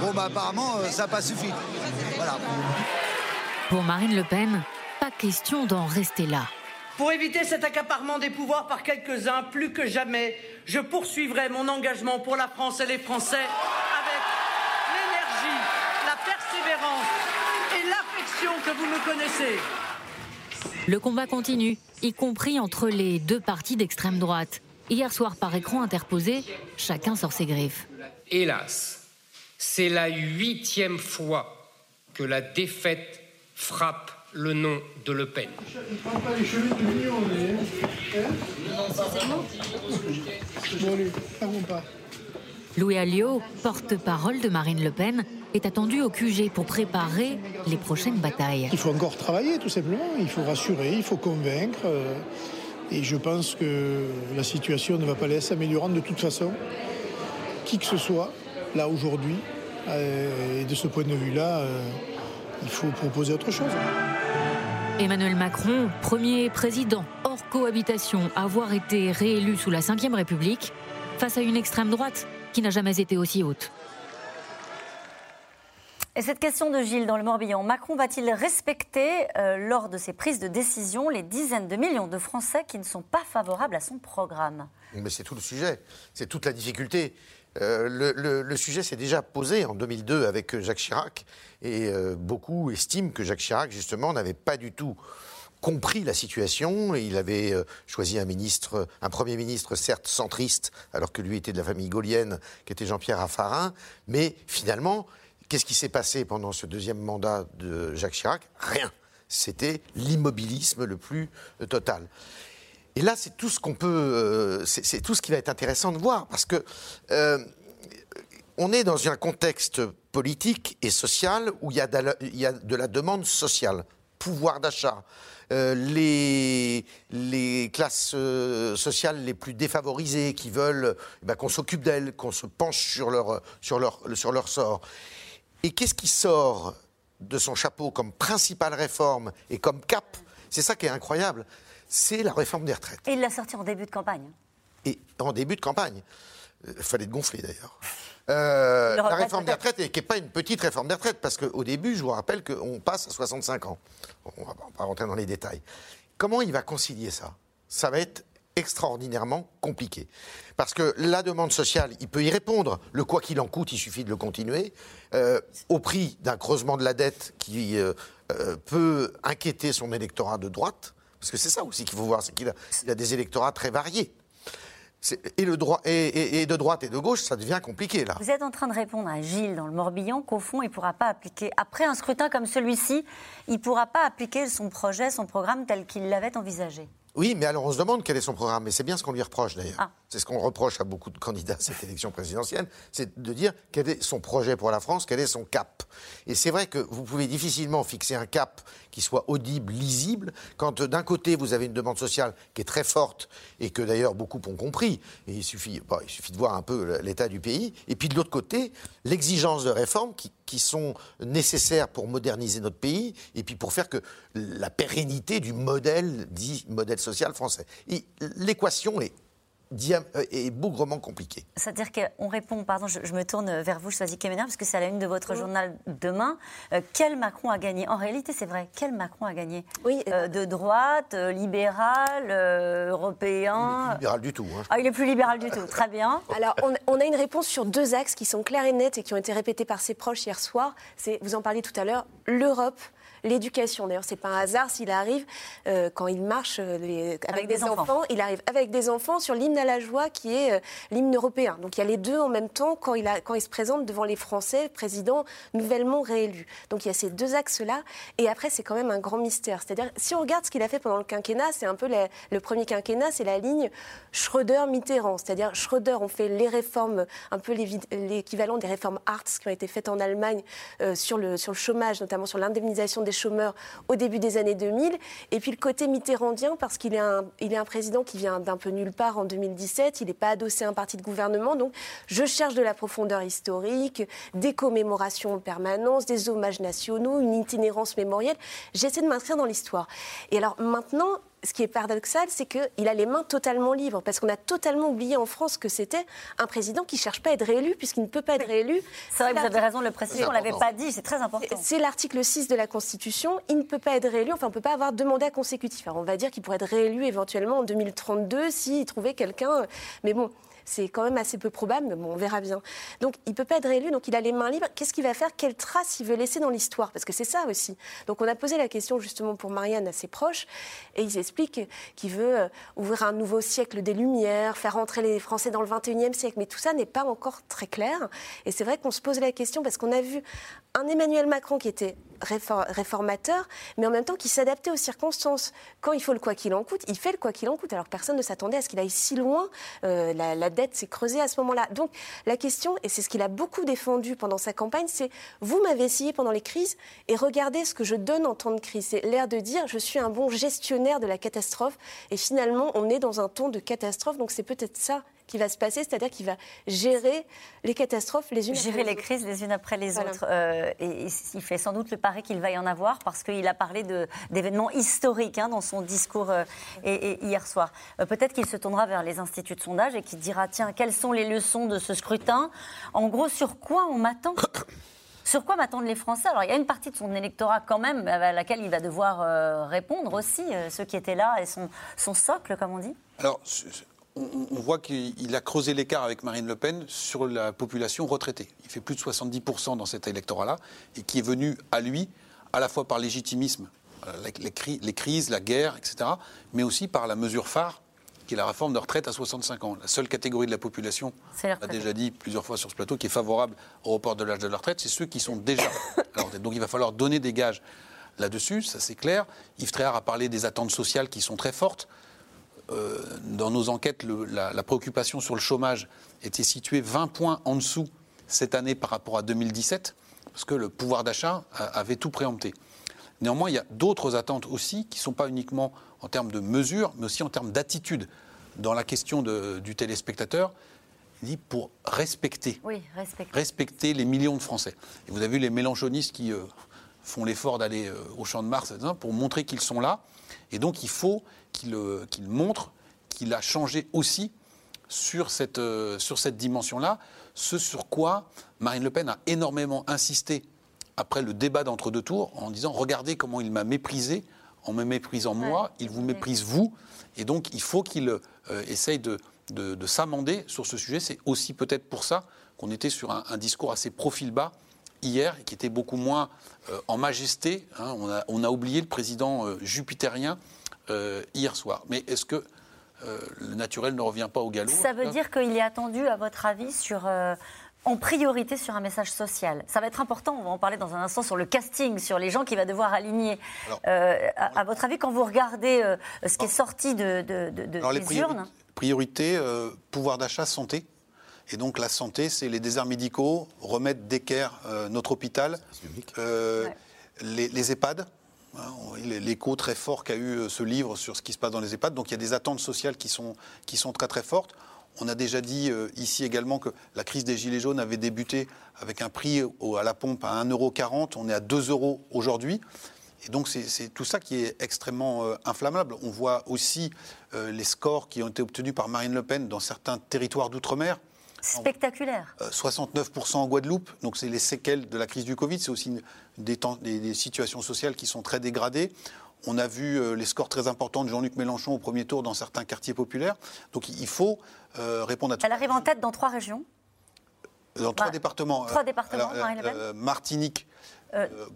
Bon, bah, apparemment, euh, ça n'a pas suffi. Voilà. Pour Marine Le Pen, pas question d'en rester là. Pour éviter cet accaparement des pouvoirs par quelques-uns, plus que jamais, je poursuivrai mon engagement pour la France et les Français avec l'énergie, la persévérance et l'affection que vous me connaissez. Le combat continue, y compris entre les deux partis d'extrême droite. Hier soir, par écran interposé, chacun sort ses griffes. Hélas, c'est la huitième fois que la défaite frappe le nom de Le Pen. Louis Alliot, porte-parole de Marine Le Pen, est attendu au QG pour préparer les prochaines batailles. Il faut encore travailler tout simplement, il faut rassurer, il faut convaincre. Euh, Et je pense que la situation ne va pas aller s'améliorant de toute façon. Qui que ce soit, là aujourd'hui, et de ce point de vue-là, il faut proposer autre chose. Emmanuel Macron, premier président hors cohabitation à avoir été réélu sous la Ve République, face à une extrême droite qui n'a jamais été aussi haute. Et cette question de Gilles dans le Morbihan, Macron va-t-il respecter euh, lors de ses prises de décision les dizaines de millions de Français qui ne sont pas favorables à son programme? Mais c'est tout le sujet, c'est toute la difficulté. Euh, le, sujet s'est déjà posé en 2002 avec Jacques Chirac, et euh, beaucoup estiment que Jacques Chirac, justement, n'avait pas du tout compris la situation. Il avait choisi un ministre, un premier ministre certes centriste, alors que lui était de la famille gaulienne, qui était Jean-Pierre Raffarin, mais finalement, Qu'est-ce qui s'est passé pendant ce deuxième mandat de Jacques Chirac? Rien. C'était l'immobilisme le plus euh, total. Et là, c'est tout ce qu'on peut, euh, c'est tout ce qui va être intéressant de voir, parce que euh, on est dans un contexte politique et social où il y a de la, demande sociale, pouvoir d'achat. les, les, classes sociales les plus défavorisées qui veulent eh ben, qu'on s'occupe d'elles, qu'on se penche sur leur, sur leur, sur leur sort. Et qu'est-ce qui sort de son chapeau comme principale réforme et comme cap? C'est ça qui est incroyable. C'est la réforme des retraites. Et il l'a sorti en début de campagne. Et en début de campagne. Il euh, fallait te gonfler d'ailleurs. Euh, la réforme des retraites, qui n'est pas une petite réforme des retraites, parce qu'au début, je vous rappelle qu'on passe à 65 ans. On ne va pas rentrer dans les détails. Comment il va concilier ça? Ça va être extraordinairement compliqué. Parce que la demande sociale, il peut y répondre. Le quoi qu'il en coûte, il suffit de le continuer. Euh, au prix d'un creusement de la dette qui euh, euh, peut inquiéter son électorat de droite. Parce que c'est ça aussi qu'il faut voir, c'est qu'il a, a, des électorats très variés. Et, le droit, et, de droite et de gauche, ça devient compliqué là. Vous êtes en train de répondre à Gilles dans le Morbihan qu'au fond, il ne pourra pas appliquer, après un scrutin comme celui-ci, il ne pourra pas appliquer son projet, son programme tel qu'il l'avait envisagé. Oui, mais alors on se demande quel est son programme. Et c'est bien ce qu'on lui reproche d'ailleurs. Ah. C'est ce qu'on reproche à beaucoup de candidats à cette élection présidentielle, c'est de dire quel est son projet pour la France, quel est son cap. Et c'est vrai que vous pouvez difficilement fixer un cap qui soit audible, lisible, quand d'un côté vous avez une demande sociale qui est très forte et que d'ailleurs beaucoup ont compris, et il suffit, il suffit de voir un peu l'état du pays, et puis de l'autre côté, l'exigence de réformes qui, qui sont nécessaires pour moderniser notre pays et puis pour faire que la pérennité du modèle dit modèle social français. L'équation est euh, est bougrement compliqué. C'est-à-dire qu'on répond, pardon, je, me tourne vers vous, Choisi Kemener, parce que c'est à la une de votre journal demain. Euh, quel Macron a gagné? En réalité, c'est vrai, quel Macron a gagné? Oui. Euh, de droite, libéral, européen? Il est plus libéral du tout. Hein. Ah, il est plus libéral du tout, très bien. Alors, on, on, a une réponse sur deux axes qui sont clairs et nets et qui ont été répétés par ses proches hier soir. C'est, vous en parliez tout à l'heure, l'Europe l'éducation. D'ailleurs, c'est pas un hasard s'il arrive euh, quand il marche euh, avec, des, enfants. Il arrive avec des enfants sur l'hymne à la joie qui est euh, l'hymne européen. Donc il y a les deux en même temps quand il, a, quand il se présente devant les Français, président nouvellement réélu. Donc il y a ces deux axes-là. Et après, c'est quand même un grand mystère. C'est-à-dire, si on regarde ce qu'il a fait pendant le quinquennat, c'est un peu le premier quinquennat, c'est la ligne Schröder-Mitterrand. C'est-à-dire, Schröder, on fait les réformes, un peu l'équivalent des réformes Hartz qui ont été faites en Allemagne sur, le, sur le chômage, notamment sur l'indemnisation des chômeurs au début des années 2000. Et puis le côté mitterrandien, parce qu'il est, un, il est un président qui vient d'un peu nulle part en 2017. Il n'est pas adossé à un parti de gouvernement. Donc je cherche de la profondeur historique, des commémorations en permanence, des hommages nationaux, une itinérance mémorielle. J'essaie de m'inscrire dans l'histoire. Et alors maintenant, ce qui est paradoxal, c'est qu'il a les mains totalement libres, parce qu'on a totalement oublié en France que c'était un président qui ne cherche pas à être réélu, puisqu'il ne peut pas être réélu. C'est vrai, vous avez raison de le préciser, on ne l'avait pas dit, c'est très important. C'est l'article 6 de la Constitution, il ne peut pas être réélu, enfin on ne peut pas avoir deux mandats consécutifs. Alors on va dire qu'il pourrait être réélu éventuellement en 2032 s'il trouvait quelqu'un, mais bon, c'est quand même assez peu probable, mais bon, on verra bien. Donc, il ne peut pas être réélu, donc il a les mains libres. Qu'est-ce qu'il va faire? Quelle trace il veut laisser dans l'histoire? Parce que c'est ça aussi. Donc, on a posé la question justement pour Marianne à ses proches, et ils expliquent qu'il veut euh, ouvrir un nouveau siècle des Lumières, faire entrer les Français dans le 21e siècle. Mais tout ça n'est pas encore très clair. Et c'est vrai qu'on se pose la question parce qu'on a vu un Emmanuel Macron qui était réformateur, mais en même temps qui s'adaptait aux circonstances. Quand il faut le quoi qu'il en coûte, il fait le quoi qu'il en coûte. Alors personne ne s'attendait à ce qu'il aille si loin. Euh, la, dette s'est creusée à ce moment-là. Donc la question, et c'est ce qu'il a beaucoup défendu pendant sa campagne, c'est vous m'avez essayé pendant les crises et regardez ce que je donne en temps de crise. C'est l'air de dire je suis un bon gestionnaire de la catastrophe et finalement on est dans un ton de catastrophe. Donc c'est peut-être ça qui va se passer, c'est-à-dire qu'il va gérer les catastrophes les unes gérer les crises les unes après les autres. Euh, et, il fait sans doute le pari qu'il va y en avoir parce qu'il a parlé d'événements historiques hein, dans son discours euh, et, hier soir. Euh, peut-être qu'il se tournera vers les instituts de sondage et qu'il dira tiens, quelles sont les leçons de ce scrutin? En gros, sur quoi on m'attend? Sur quoi m'attendent les Français? Alors, il y a une partie de son électorat, quand même, à laquelle il va devoir répondre aussi, ceux qui étaient là et son, son socle, comme on dit. Alors, on, voit qu'il a creusé l'écart avec Marine Le Pen sur la population retraitée. Il fait plus de 70% dans cet électorat-là, et qui est venu à lui, à la fois par légitimisme, euh, les, crises, la guerre, etc., mais aussi par la mesure phare, qui est la réforme de retraite à 65 ans. La seule catégorie de la population, on a déjà dit plusieurs fois sur ce plateau, qui est favorable au report de l'âge de la retraite, c'est ceux qui sont déjà à la Donc il va falloir donner des gages là-dessus, ça c'est clair. Yves Tréhard a parlé des attentes sociales qui sont très fortes. Euh, dans nos enquêtes, la, préoccupation sur le chômage était située 20 points en dessous cette année par rapport à 2017, parce que le pouvoir d'achat avait tout préempté. Néanmoins, il y a d'autres attentes aussi qui ne sont pas uniquement en termes de mesures, mais aussi en termes d'attitude. Dans la question du téléspectateur, il dit pour respecter, respecter, les millions de Français. Et vous avez vu les mélanchonistes qui euh, font l'effort d'aller euh, au champ de Mars pour montrer qu'ils sont là. Et donc il faut qu'il montre qu'il a changé aussi sur cette, euh, sur cette dimension-là, ce sur quoi Marine Le Pen a énormément insisté après le débat d'entre-deux tours en disant regardez comment il m'a méprisé, en me méprisant moi, il vous méprise vous, et donc il faut qu'il euh, essaye de, de, s'amender sur ce sujet. C'est aussi peut-être pour ça qu'on était sur un, discours assez profil bas hier, qui était beaucoup moins euh, en majesté. Hein. On, a, on, a, oublié le président jupitérien euh, hier soir. Mais est-ce que euh, le naturel ne revient pas au galop Ça veut dire qu'il est attendu, à votre avis, sur euh, en priorité sur un message social? Ça va être important, on va en parler dans un instant, sur le casting, sur les gens qu'il va devoir aligner. à, votre avis, quand vous regardez ce qui est sorti de, de, de, alors, des les urnes Priorité, pouvoir d'achat, santé. Et donc la santé, c'est les déserts médicaux, remettre d'équerre notre hôpital, les, les, EHPAD, Hein, l'écho très fort qu'a eu euh, ce livre sur ce qui se passe dans les EHPAD. Donc il y a des attentes sociales qui sont, qui sont très très fortes. On a déjà dit euh, ici également que la crise des Gilets jaunes avait débuté avec un prix à la pompe à 1,40€. On est à 2 euros aujourd'hui. Et donc c'est tout ça qui est extrêmement euh, inflammable. On voit aussi les scores qui ont été obtenus par Marine Le Pen dans certains territoires d'outre-mer. Spectaculaire. 69% en Guadeloupe, donc c'est les séquelles de la crise du Covid, c'est aussi des, des, situations sociales qui sont très dégradées. On a vu euh, les scores très importants de Jean-Luc Mélenchon au premier tour dans certains quartiers populaires. Donc il faut euh, répondre à tout Elle arrive en tête dans trois régions Dans trois départements. Trois départements, euh, Martinique,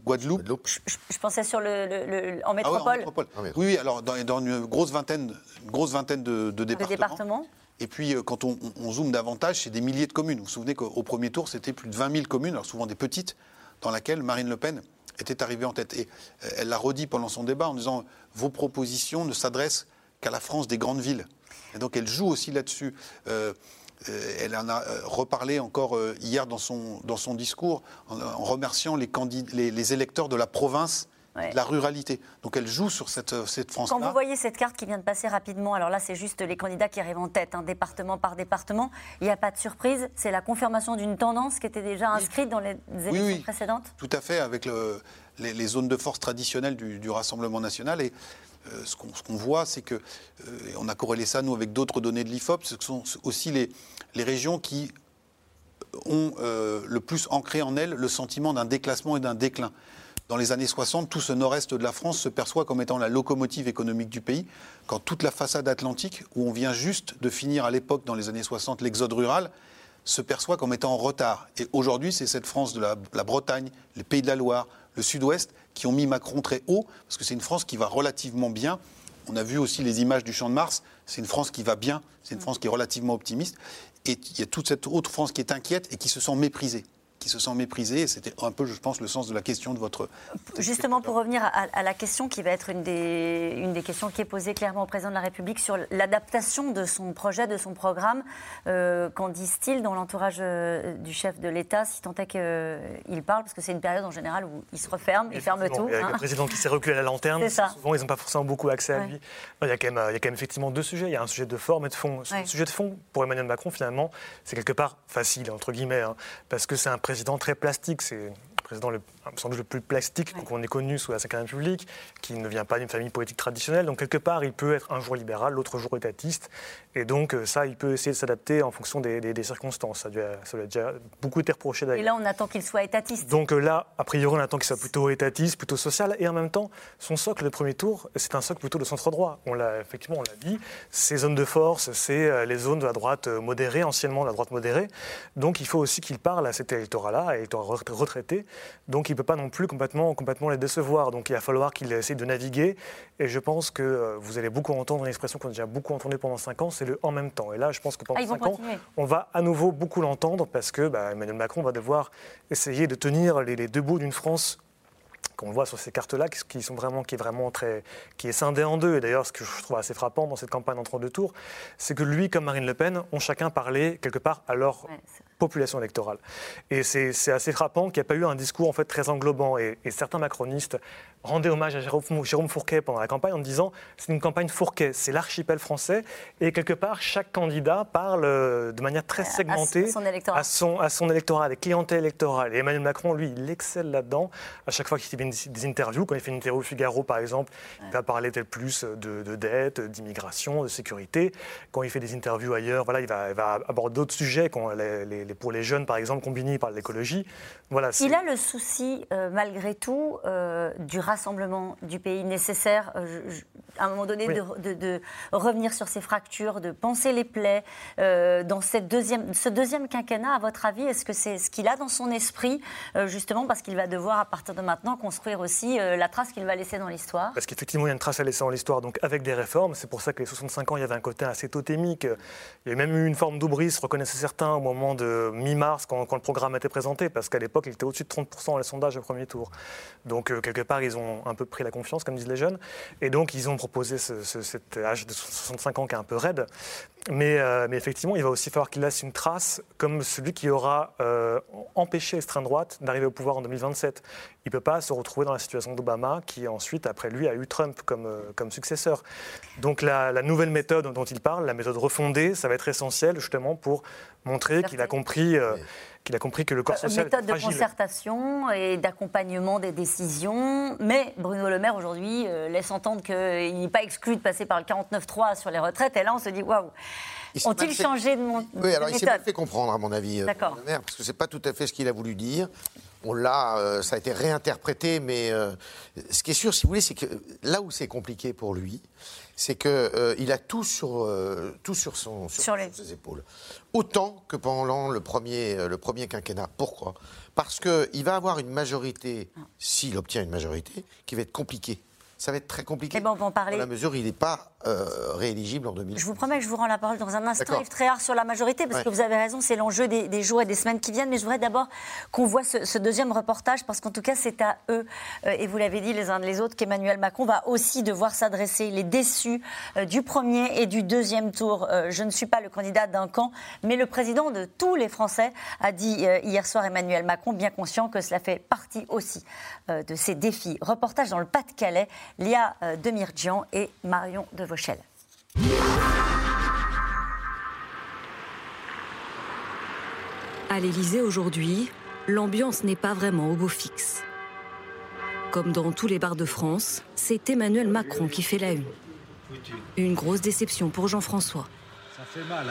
Guadeloupe. Je, pensais sur le, en métropole. Ah oui, oui, alors dans, une grosse vingtaine, grosse vingtaine de, départements. Et puis, quand on, zoome davantage, c'est des milliers de communes. Vous vous souvenez qu'au premier tour, c'était plus de 20 000 communes, alors souvent des petites, dans laquelle Marine Le Pen était arrivée en tête. Et euh, elle l'a redit pendant son débat en disant vos propositions ne s'adressent qu'à la France des grandes villes. Et donc elle joue aussi là-dessus. Euh, euh, elle en a reparlé encore hier dans son, discours en, remerciant les, électeurs de la province la ruralité. Donc elle joue sur cette, euh, cette France-là. Quand vous voyez cette carte qui vient de passer rapidement, alors là c'est juste les candidats qui arrivent en tête, un département par département, il n'y a pas de surprise, c'est la confirmation d'une tendance qui était déjà inscrite dans les élections oui, précédentes Tout à fait, avec les, zones de force traditionnelles du, Rassemblement national. Et euh, ce qu'on voit, c'est que, euh, on a corrélé ça nous avec d'autres données de l'IFOP, ce sont aussi les, les régions qui ont le plus ancré en elles le sentiment d'un déclassement et d'un déclin dans les années 60, tout ce nord-est de la France se perçoit comme étant la locomotive économique du pays, quand toute la façade atlantique, où on vient juste de finir à l'époque, dans les années 60, l'exode rural, se perçoit comme étant en retard. Et aujourd'hui, c'est cette France de la, Bretagne, les Pays de la Loire, le Sud-Ouest, qui ont mis Macron très haut, parce que c'est une France qui va relativement bien. On a vu aussi les images du Champ de Mars, c'est une France qui va bien, c'est une France qui est relativement optimiste. Et il y a toute cette autre France qui est inquiète et qui se sent méprisée qui se sent méprisé. C'était un peu, je pense, le sens de la question de votre. Justement, pour revenir à, la question qui va être une des, une des questions qui est posée clairement au président de la République sur l'adaptation de son projet, de son programme. Euh, qu'en disent-ils dans l'entourage euh, du chef de l'État, si tant est qu'il parle Parce que c'est une période en général où il se referme, il ferme tout. Avec hein. le président qui s'est reculé à la lanterne, souvent ils n'ont pas forcément beaucoup accès à lui. Il y, a quand même, il y a quand même effectivement deux sujets. Il y a un sujet de forme et de fond. Le sujet de fond, pour Emmanuel Macron, finalement, c'est quelque part facile, entre guillemets, hein, parce que c'est un président très plastique. C'est président le, sans doute le plus plastique qu'on ait connu sous la Ve République, qui ne vient pas d'une famille politique traditionnelle. Donc quelque part, il peut être un jour libéral, l'autre jour étatiste. Et donc euh, ça, il peut essayer de s'adapter en fonction des, circonstances. Ça, ça lui a déjà beaucoup été reproché d'ailleurs. Et là, on attend qu'il soit étatiste. Donc euh, là, a priori, on attend qu'il soit plutôt étatiste, plutôt social. Et en même temps, son socle de premier tour, c'est un socle plutôt de centre droit. On l'a effectivement, on l'a dit. Ces zones de force, c'est euh, les zones de la droite modérée, anciennement de la droite modérée. Donc il faut aussi qu'il parle à cet électorat-là, électorat retraité, donc il ne peut pas non plus complètement, complètement les décevoir. Donc il va falloir qu'il essaie de naviguer. Et je pense que euh, vous allez beaucoup entendre une expression qu'on a déjà beaucoup entendue pendant 5 ans, c'est le en même temps. Et là, je pense que pendant ah, 5 ans, on va à nouveau beaucoup l'entendre parce que bah, Emmanuel Macron va devoir essayer de tenir les, les deux bouts d'une France qu'on voit sur ces cartes-là, qui, sont vraiment, qui est vraiment très, qui est scindé en deux. Et d'ailleurs, ce que je trouve assez frappant dans cette campagne entre deux tours, c'est que lui, comme Marine Le Pen, ont chacun parlé quelque part à leur population électorale. Et c'est assez frappant qu'il n'y ait pas eu un discours en fait très englobant. Et, certains macronistes rendaient hommage à Jérôme, Fourquet pendant la campagne en disant c'est une campagne Fourquet, c'est l'archipel français. Et quelque part, chaque candidat parle euh, de manière très segmentée à son, à son, électorat, des clientèles électorales. Et Emmanuel Macron, lui, il excelle là-dedans. À chaque fois qu'il fait des interviews, quand il fait une interview au Figaro, par exemple, il va parler tel plus de, de dette, d'immigration, de sécurité. Quand il fait des interviews ailleurs, voilà, il va, il va aborder d'autres sujets, quand les pour les jeunes, par exemple, combinés par l'écologie. Voilà, Il a le souci, euh, malgré tout, euh, du rassemblement du pays nécessaire, euh, à un moment donné, de, revenir sur ces fractures, de penser les plaies. dans cette deuxième, ce deuxième quinquennat, à votre avis, est-ce que c'est ce qu'il a dans son esprit, justement, parce qu'il va devoir, à partir de maintenant, construire aussi la trace qu'il va laisser dans l'histoire? Parce qu'effectivement, il y a une trace à laisser dans l'histoire, donc avec des réformes. C'est pour ça que les 65 ans, il y avait un côté assez totémique. Il y a même eu une forme d'oubris, reconnaissaient certains, au moment de mi-mars quand, le programme a été présenté, parce qu'à l'époque, il était au-dessus de 30% dans les sondages au premier tour. Donc, euh, quelque part, ils ont un peu pris la confiance, comme disent les jeunes. Et donc, ils ont proposé cet âge de 65 ans qui est un peu raide. Mais, euh, mais effectivement, il va aussi falloir qu'il laisse une trace comme celui qui aura euh, empêché l'extrême droite d'arriver au pouvoir en 2027. Il ne peut pas se retrouver dans la situation d'Obama, qui ensuite, après lui, a eu Trump comme, comme successeur. Donc la, la, nouvelle méthode dont il parle, la méthode refondée, ça va être essentiel justement pour montrer qu'il a compris. Euh, qu'il a compris que le corps euh, social méthode de concertation et d'accompagnement des décisions. Mais Bruno Le Maire, aujourd'hui, euh, laisse entendre qu'il n'est pas exclu de passer par le 49-3 sur les retraites. Et là, on se dit, waouh ont-ils changé de mon Oui, alors il s'est pas fait comprendre, à mon avis, Le Maire, parce que c'est pas tout à fait ce qu'il a voulu dire. On l'a, ça a été réinterprété, mais ce qui est sûr, si vous voulez, c'est que là où c'est compliqué pour lui, c'est qu'il euh, a tout sur, euh, tout sur, son, sur, ses épaules. Autant que pendant le premier, euh, le premier quinquennat. Pourquoi? Parce qu'il va avoir une majorité, s'il obtient une majorité, qui va être compliquée. Ça va être très compliqué. Eh ben, on va en parler. Dans la mesure il n'est pas euh, rééligible en 2020. Je vous promets que je vous rends la parole dans un instant, Yves Tréhard, sur la majorité, parce que vous avez raison, c'est l'enjeu des, jours et des semaines qui viennent. Mais je voudrais d'abord qu'on voit ce, deuxième reportage, parce qu'en tout cas, c'est à eux, euh, et vous l'avez dit les uns les autres, qu'Emmanuel Macron va aussi devoir s'adresser. Il est déçu euh, du premier et du deuxième tour. je ne suis pas le candidat d'un camp, mais le président de tous les Français a dit hier soir Emmanuel Macron, bien conscient que cela fait partie aussi de ses défis. Reportage dans le Pas-de-Calais, Lia Demirjian et Marion de à l'Élysée aujourd'hui, l'ambiance n'est pas vraiment au beau fixe. Comme dans tous les bars de France, c'est Emmanuel Macron qui fait la une. Une grosse déception pour Jean-François, hein.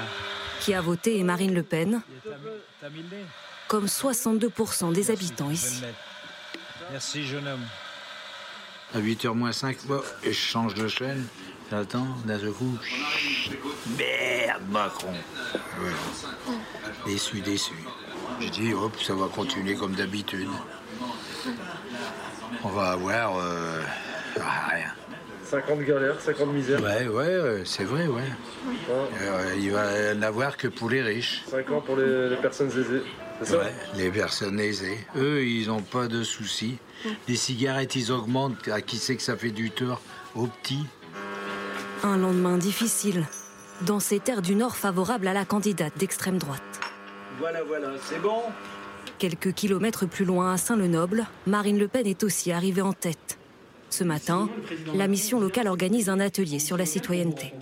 qui a voté Marine Le Pen, comme 62% des habitants ici. Merci, jeune homme. À 8h moins 5, et je change de chaîne. J'attends, d'un seul coup. Merde, Macron. Déçu, déçu. Je dis, hop, ça va continuer comme d'habitude. On va avoir. Euh, rien. 50 galères, 50 misères. Ouais, ouais, c'est vrai, ouais. Euh, il va en avoir que pour les riches. 5 ans pour les, personnes aisées. Ouais, les personnes aisées. Eux, ils n'ont pas de soucis. Les cigarettes, ils augmentent. À qui c'est que ça fait du tort? Aux petits. Un lendemain difficile, dans ces terres du Nord favorables à la candidate d'extrême droite. Voilà, voilà, c'est bon Quelques kilomètres plus loin, à Saint-le-Noble, Marine Le Pen est aussi arrivée en tête. Ce matin, la mission locale organise un atelier sur la citoyenneté.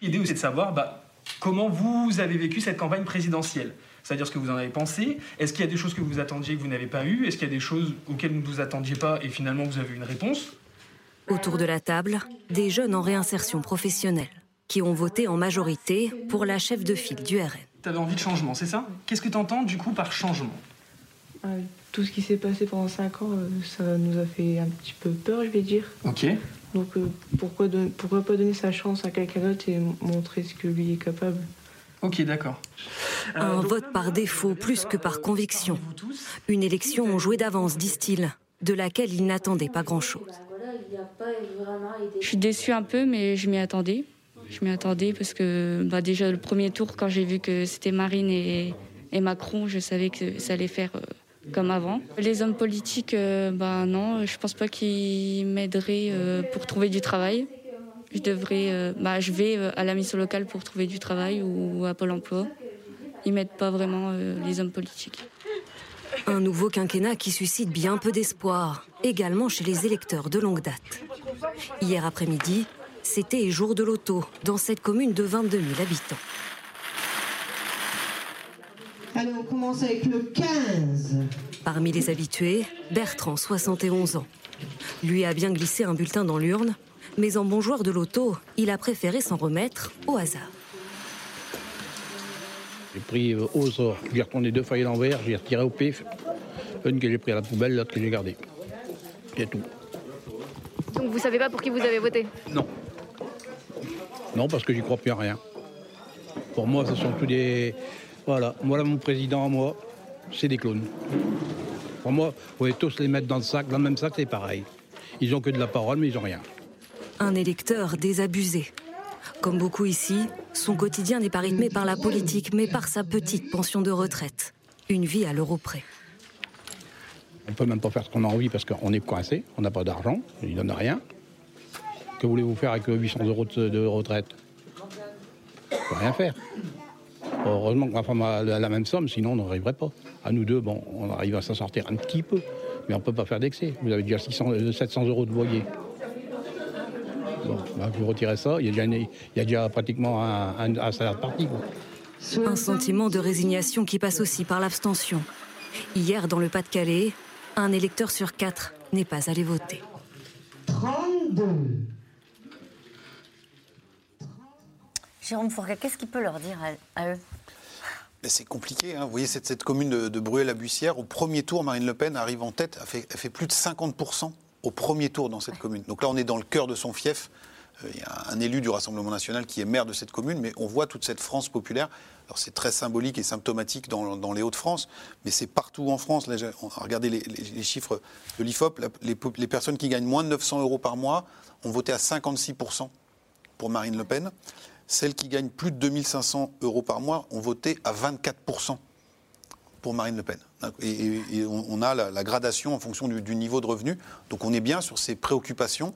L'idée aussi de savoir bah, comment vous avez vécu cette campagne présidentielle. C'est-à-dire ce que vous en avez pensé. Est-ce qu'il y a des choses que vous attendiez que vous n'avez pas eues? Est-ce qu'il y a des choses auxquelles vous ne vous attendiez pas et finalement vous avez eu une réponse? Autour de la table, des jeunes en réinsertion professionnelle qui ont voté en majorité pour la chef de file du RN. Tu avais envie de changement, c'est ça? Qu'est-ce que tu entends du coup par changement? Ah, Tout ce qui s'est passé pendant 5 ans, euh, ça nous a fait un petit peu peur, je vais dire. Ok. Donc euh, pourquoi, pourquoi pas donner sa chance à quelqu'un d'autre et montrer ce que lui est capable? Ok, d'accord. Un euh, vote par défaut plus que par conviction. Une élection jouée d'avance, disent-ils, de laquelle ils n'attendaient pas grand-chose. Je suis déçue un peu, mais je m'y attendais. Je m'y attendais parce que bah, déjà le premier tour, quand j'ai vu que c'était Marine et, Macron, je savais que ça allait faire euh, comme avant. Les hommes politiques, euh, bah, non, je pense pas qu'ils m'aideraient pour trouver du travail je devrais, euh, bah, je vais euh, à la mission locale pour trouver du travail ou à Pôle Emploi. Ils m'aident pas vraiment euh, les hommes politiques. Un nouveau quinquennat qui suscite bien peu d'espoir, également chez les électeurs de longue date. Hier après-midi, c'était jour de loto dans cette commune de 22 000 habitants. Allez, on commence avec le 15. Parmi les habitués, Bertrand, 71 ans. Lui a bien glissé un bulletin dans l'urne mais en bon joueur de loto, il a préféré s'en remettre au hasard. J'ai pris euh, au sort. J'ai retourné deux feuilles à l'envers, j'ai retiré au pif. Une que j'ai pris à la poubelle, l'autre que j'ai gardée. C'est tout. Donc vous savez pas pour qui vous avez voté? Non. Non, parce que j'y crois plus à rien. Pour moi, ce sont tous des. Voilà, voilà mon président, moi, c'est des clones. Pour moi, vous pouvez tous les mettre dans le sac, dans le même sac, c'est pareil. Ils ont que de la parole, mais ils ont rien un électeur désabusé. Comme beaucoup ici, son quotidien n'est pas rythmé par la politique, mais par sa petite pension de retraite. Une vie à l'euro près. On peut même pas faire ce qu'on a envie parce qu'on est coincé, on n'a pas d'argent, il donne rien. Que voulez-vous faire avec 800 euros de, retraite? On peut rien faire. Heureusement que ma femme a la même somme, sinon on n'arriverait pas. À nous deux, bon, on arrive à s'en sortir un petit peu, mais on ne peut pas faire d'excès. Vous avez déjà 600, 700 euros de loyer. Bah, vous retirez ça, il y a déjà, pratiquement un, salaire de parti. Un sentiment de résignation qui passe aussi par l'abstention. Hier, dans le Pas-de-Calais, un électeur sur quatre n'est pas allé voter. 32. Jérôme Fourquet, qu'est-ce qu'il peut leur dire à, eux? C'est compliqué. Hein. Vous voyez, cette, cette commune de, de Bruel-la-Bussière, au premier tour, Marine Le Pen arrive en tête, fait, elle fait plus de 50% au premier tour dans cette commune. Donc là, on est dans le cœur de son fief. Euh, il y a un élu du Rassemblement national qui est maire de cette commune, mais on voit toute cette France populaire. Alors c'est très symbolique et symptomatique dans, les Hauts-de-France, mais c'est partout en France. Là, regardez les, les, chiffres de l'IFOP. Les, les, personnes qui gagnent moins de 900 euros par mois ont voté à 56% pour Marine Le Pen. Celles qui gagnent plus de 2500 euros par mois ont voté à 24% pour Marine Le Pen. Et, on, a la, gradation en fonction du, niveau de revenu. Donc on est bien sur ces préoccupations.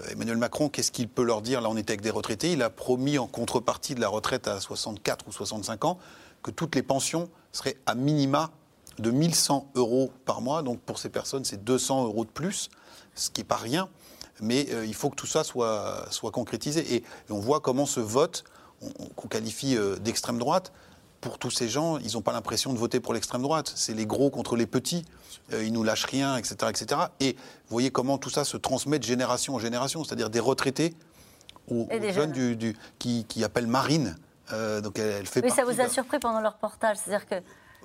Euh, Emmanuel Macron, qu'est-ce qu'il peut leur dire? Là, on était avec des retraités. Il a promis en contrepartie de la retraite à 64 ou 65 ans que toutes les pensions seraient à minima de 1100 euros par mois. Donc pour ces personnes, c'est 200 euros de plus, ce qui n'est pas rien. Mais euh, il faut que tout ça soit, concrétisé. Et, on voit comment ce vote, qu'on qualifie euh, d'extrême droite, pour tous ces gens, ils n'ont pas l'impression de voter pour l'extrême droite. C'est les gros contre les petits. Euh, ils nous lâchent rien, etc., etc. Et vous voyez comment tout ça se transmet de génération en génération, c'est-à-dire des retraités aux, jeunes, Du, qui, appellent Marine. Euh, donc elle, fait. Mais ça vous a surpris pendant leur reportage, c'est-à-dire que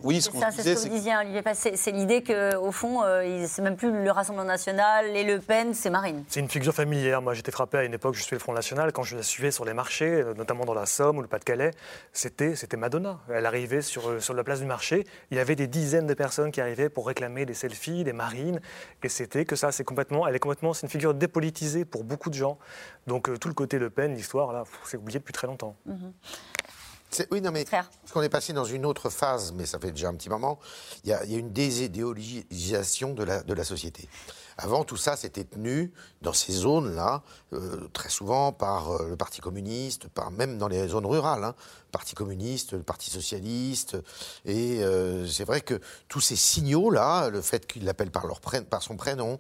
oui, ce qu'on C'est ce que vous disiez, Olivier C'est l'idée qu'au fond, euh, c'est même plus le Rassemblement national, les Le Pen, c'est Marine. C'est une figure familière. Moi, j'étais frappé à une époque, je suis le Front national, quand je la suivais sur les marchés, euh, notamment dans la Somme ou le Pas-de-Calais, c'était Madonna. Elle arrivait sur, euh, sur la place du marché, il y avait des dizaines de personnes qui arrivaient pour réclamer des selfies, des marines, et c'était que ça, c'est complètement, elle est complètement, c'est une figure dépolitisée pour beaucoup de gens. Donc tout le côté Le Pen, l'histoire, là, c'est oublié depuis très longtemps. Mhm. Oui, non, mais parce qu'on est passé dans une autre phase, mais ça fait déjà un petit moment, il y a, une désidéologisation de la, de la société. Avant, tout ça s'était tenu dans ces zones-là, euh, très souvent par euh, le Parti communiste, par, même dans les zones rurales, hein, Parti communiste, le Parti socialiste. Et euh, c'est vrai que tous ces signaux-là, le fait qu'il l'appelle par, par son prénom,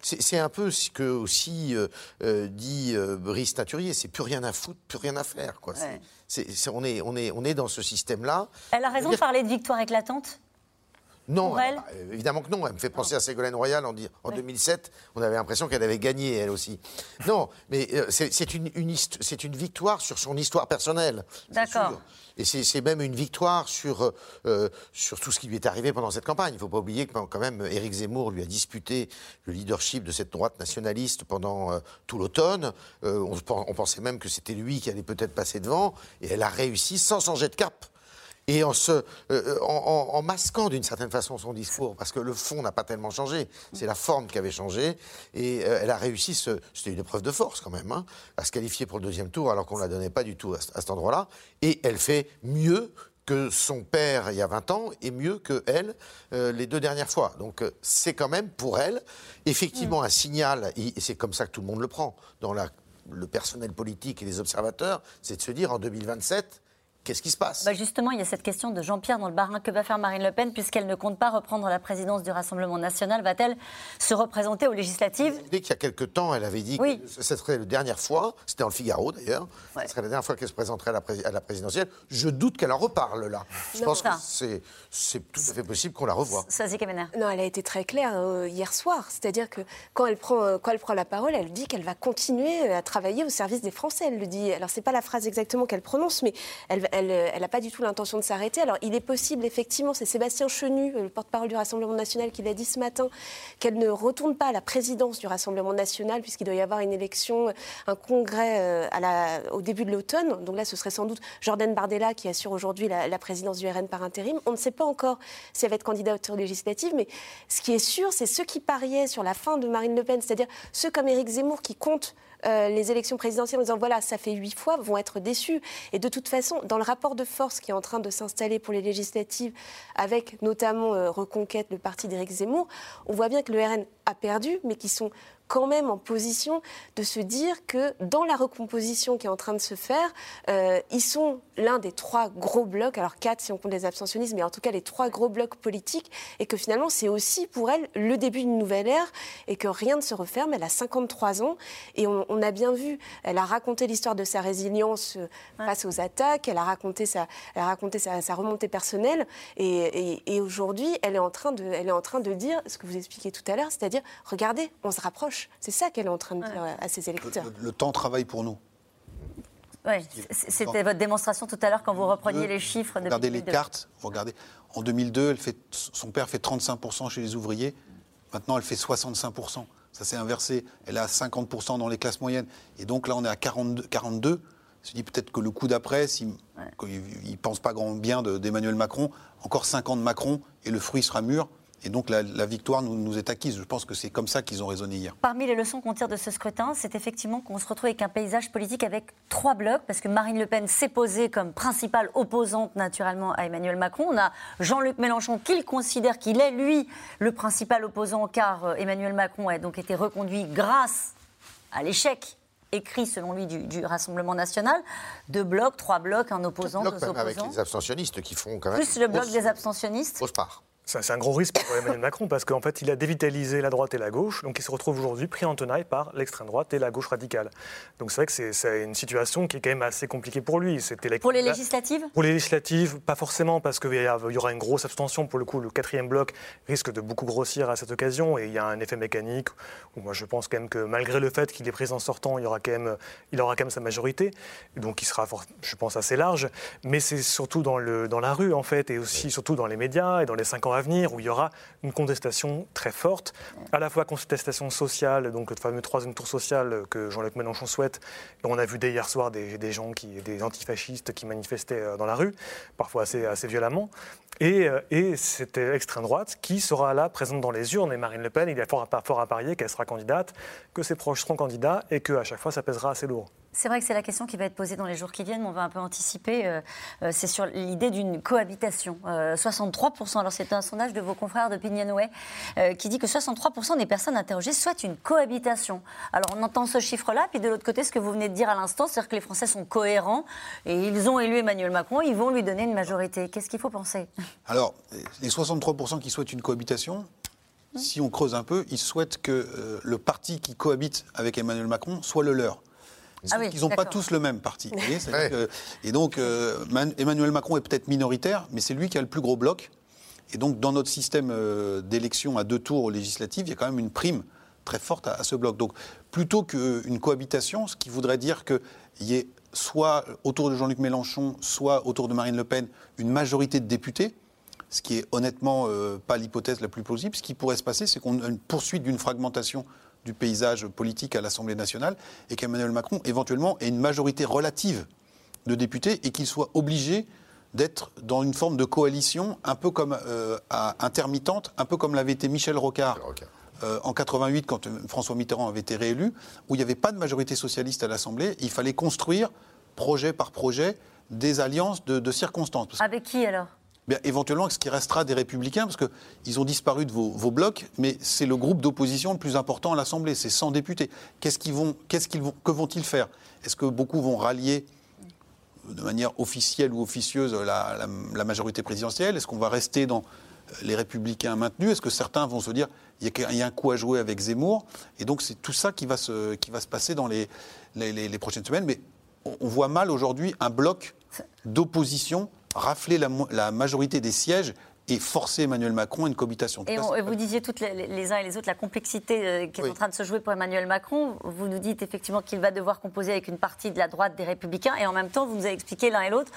c'est un peu ce que aussi dit Brice Naturier, c'est plus rien à foutre, plus rien à faire. Quoi. on, est, on, est, on est dans ce système-là. Elle a raison de parler de victoire éclatante? Non, bah, évidemment que non. Elle me fait penser à Ségolène Royal en, en 2007. On avait l'impression qu'elle avait gagné, elle aussi. Non, mais euh, c'est une, une, victoire sur son histoire personnelle. D'accord. Et c'est même une victoire sur, euh, sur tout ce qui lui est arrivé pendant cette campagne. Il ne faut pas oublier que quand même Éric Zemmour lui a disputé le leadership de cette droite nationaliste pendant euh, tout l'automne. on, on, pensait même que c'était lui qui allait peut-être passer devant. Et elle a réussi sans changer de cap et en, se, euh, en, masquant d'une certaine façon son discours, parce que le fond n'a pas tellement changé, c'est la forme qui avait changé, et euh, elle a réussi, c'était une épreuve de force quand même, hein, à se qualifier pour le deuxième tour alors qu'on ne la donnait pas du tout à, cet endroit-là, et elle fait mieux que son père il y a 20 ans et mieux que elle euh, les deux dernières fois. Donc c'est quand même pour elle effectivement un signal, et c'est comme ça que tout le monde le prend, dans le personnel politique et les observateurs, c'est de se dire en 2027, Qu'est-ce qui se passe bah Justement, il y a cette question de Jean-Pierre dans le Barin. Que va faire Marine Le Pen puisqu'elle ne compte pas reprendre la présidence du Rassemblement national? Va-t-elle se représenter aux législatives? Dès qu'il y a quelque temps, elle avait dit que ce serait la dernière fois, c'était dans le Figaro d'ailleurs, ce serait la dernière fois qu'elle se présenterait à la, présidentielle. Je doute qu'elle en reparle là. Je pense que c'est tout à fait possible qu'on la revoie. Ça, c'est Non, elle a été très claire euh, hier soir. C'est-à-dire que quand elle, prend, euh, quand elle prend la parole, elle dit qu'elle va continuer à travailler au service des Français. Elle le dit. Alors, c'est pas la phrase exactement qu'elle prononce, mais elle, elle n'a pas du tout l'intention de s'arrêter. Alors, il est possible, effectivement, c'est Sébastien Chenu, le porte-parole du Rassemblement national, qui l'a dit ce matin, qu'elle ne retourne pas à la présidence du Rassemblement national, puisqu'il doit y avoir une élection, un congrès euh, à la, au début de l'automne. Donc là, ce serait sans doute Jordan Bardella qui assure aujourd'hui la, présidence du RN par intérim. On ne sait pas encore si elle va être candidate aux législatives, mais ce qui est sûr, c'est ceux qui pariaient sur la fin de Marine Le Pen, c'est-à-dire ceux comme Éric Zemmour qui comptent euh, les élections présidentielles en disant voilà, ça fait huit fois, vont être déçus. Et de toute façon, dans le rapport de force qui est en train de s'installer pour les législatives, avec notamment euh, Reconquête, le parti d'Éric Zemmour, on voit bien que le RN a perdu, mais qui sont quand même en position de se dire que dans la recomposition qui est en train de se faire, euh, ils sont l'un des trois gros blocs, alors quatre si on compte les abstentionnistes, mais en tout cas les trois gros blocs politiques, et que finalement c'est aussi pour elle le début d'une nouvelle ère, et que rien ne se referme. Elle a 53 ans, et on, a bien vu, elle a raconté l'histoire de sa résilience euh, face aux attaques, elle a raconté sa, elle a raconté sa, remontée personnelle, et, et aujourd'hui elle est en train de, elle est en train de dire ce que vous expliquez tout à l'heure, c'est-à-dire regardez, on se rapproche c'est ça qu'elle est en train de dire à ses électeurs. Le, temps travaille pour nous. Oui, c'était votre démonstration tout à l'heure quand vous repreniez les chiffres. De regardez les cartes. Vous regardez. En 2002, elle fait, son père fait 35% chez les ouvriers. Maintenant, elle fait 65%. Ça s'est inversé. Elle a 50% dans les classes moyennes. Et donc là, on est à 42. 42. Je dis peut-être que le coup d'après, s'il ne pense pas grand bien d'Emmanuel Macron, encore 5 ans de Macron et le fruit sera mûr. Et donc la, victoire nous, nous, est acquise. Je pense que c'est comme ça qu'ils ont raisonné hier. Parmi les leçons qu'on tire de ce scrutin, c'est effectivement qu'on se retrouve avec un paysage politique avec trois blocs, parce que Marine Le Pen s'est posée comme principale opposante naturellement à Emmanuel Macron. On a Jean-Luc Mélenchon qu'il considère qu'il est, lui, le principal opposant, car euh, Emmanuel Macron a donc été reconduit grâce à l'échec écrit selon lui du, Rassemblement national, deux blocs, trois blocs, un opposant, deux opposants. Avec les abstentionnistes qui font quand même... Plus le bloc des abstentionnistes. Fausse part. C'est un gros risque pour Emmanuel Macron parce qu'en fait, il a dévitalisé la droite et la gauche, donc il se retrouve aujourd'hui pris en tenaille par l'extrême droite et la gauche radicale. Donc c'est vrai que c'est une situation qui est quand même assez compliquée pour lui. Pour les législatives? Pour les législatives, pas forcément parce qu'il y, aura une grosse abstention. Pour le coup, le quatrième bloc risque de beaucoup grossir à cette occasion et il y a un effet mécanique où moi je pense quand même que malgré le fait qu'il est président sortant, il, aura quand même, il aura quand même sa majorité. Donc il sera, je pense, assez large. Mais c'est surtout dans, le, dans la rue en fait et aussi surtout dans les médias et dans les cinq ans venir, où il y aura une contestation très forte, à la fois contestation sociale, donc le fameux troisième tour social que Jean-Luc Mélenchon souhaite. on a vu dès hier soir des, gens, qui, des antifascistes qui manifestaient euh, dans la rue, parfois assez, violemment. Et, euh, et c'était l'extrême droite qui sera là, présente dans les urnes. Et Marine Le Pen, il y a fort à, fort à parier qu'elle sera candidate, que ses proches seront candidats et qu'à chaque fois, ça pèsera assez lourd. C'est vrai que c'est la question qui va être posée dans les jours qui viennent, on va un peu anticiper. Euh, euh, c'est sur l'idée d'une cohabitation. 63%, alors c'est un sondage de vos confrères de Pignanouet qui dit que 63% des personnes interrogées souhaitent une cohabitation. Alors on entend ce chiffre-là, puis de l'autre côté, ce que vous venez de dire à l'instant, c'est-à-dire que les Français sont cohérents et ils ont élu Emmanuel Macron, ils vont lui donner une majorité. Qu'est-ce qu'il faut penser? Alors, les 63% qui souhaitent une cohabitation, si on creuse un peu, ils souhaitent que euh, le parti qui cohabite avec Emmanuel Macron soit le leur. Ah ils n'ont pas tous le même parti. et donc, euh, Emmanuel Macron est peut-être minoritaire, mais c'est lui qui a le plus gros bloc. Et donc, dans notre système euh, d'élection à deux tours législatives, il y a quand même une prime très forte à, ce bloc. Donc, plutôt qu'une cohabitation, ce qui voudrait dire qu'il y ait soit autour de Jean-Luc Mélenchon, soit autour de Marine Le Pen, une majorité de députés, ce qui est honnêtement euh, pas l'hypothèse la plus plausible. Ce qui pourrait se passer, c'est qu'on a une poursuite d'une fragmentation du paysage politique à l'Assemblée nationale et qu'Emmanuel Macron, éventuellement, ait une majorité relative de députés et qu'il soit obligé d'être dans une forme de coalition un peu comme euh, intermittente, un peu comme l'avait été Michel Rocard. Euh, en 88, quand François Mitterrand avait été réélu, où il n'y avait pas de majorité socialiste à l'Assemblée, il fallait construire, projet par projet, des alliances de circonstances. Avec qui alors? Éventuellement, ce qui restera des Républicains, parce qu'ils ont disparu de vos, blocs, mais c'est le groupe d'opposition le plus important à l'Assemblée, c'est 100 députés. Qu'est-ce qu'ils vont, qu'est-ce qu'ils vont, que vont-ils faire? Est-ce que beaucoup vont rallier de manière officielle ou officieuse la, majorité présidentielle? Est-ce qu'on va rester dans les Républicains maintenus? Est-ce que certains vont se dire il y, a, un coup à jouer avec Zemmour? Et donc c'est tout ça qui va se, qui va se passer dans les, les, prochaines semaines. Mais on voit mal aujourd'hui un bloc d'opposition rafler la, majorité des sièges et forcer Emmanuel Macron à une cohabitation. Et, vous disiez toutes les, uns et les autres la complexité euh, qui est en train de se jouer pour Emmanuel Macron. Vous nous dites effectivement qu'il va devoir composer avec une partie de la droite des Républicains et en même temps, vous nous avez expliqué l'un et l'autre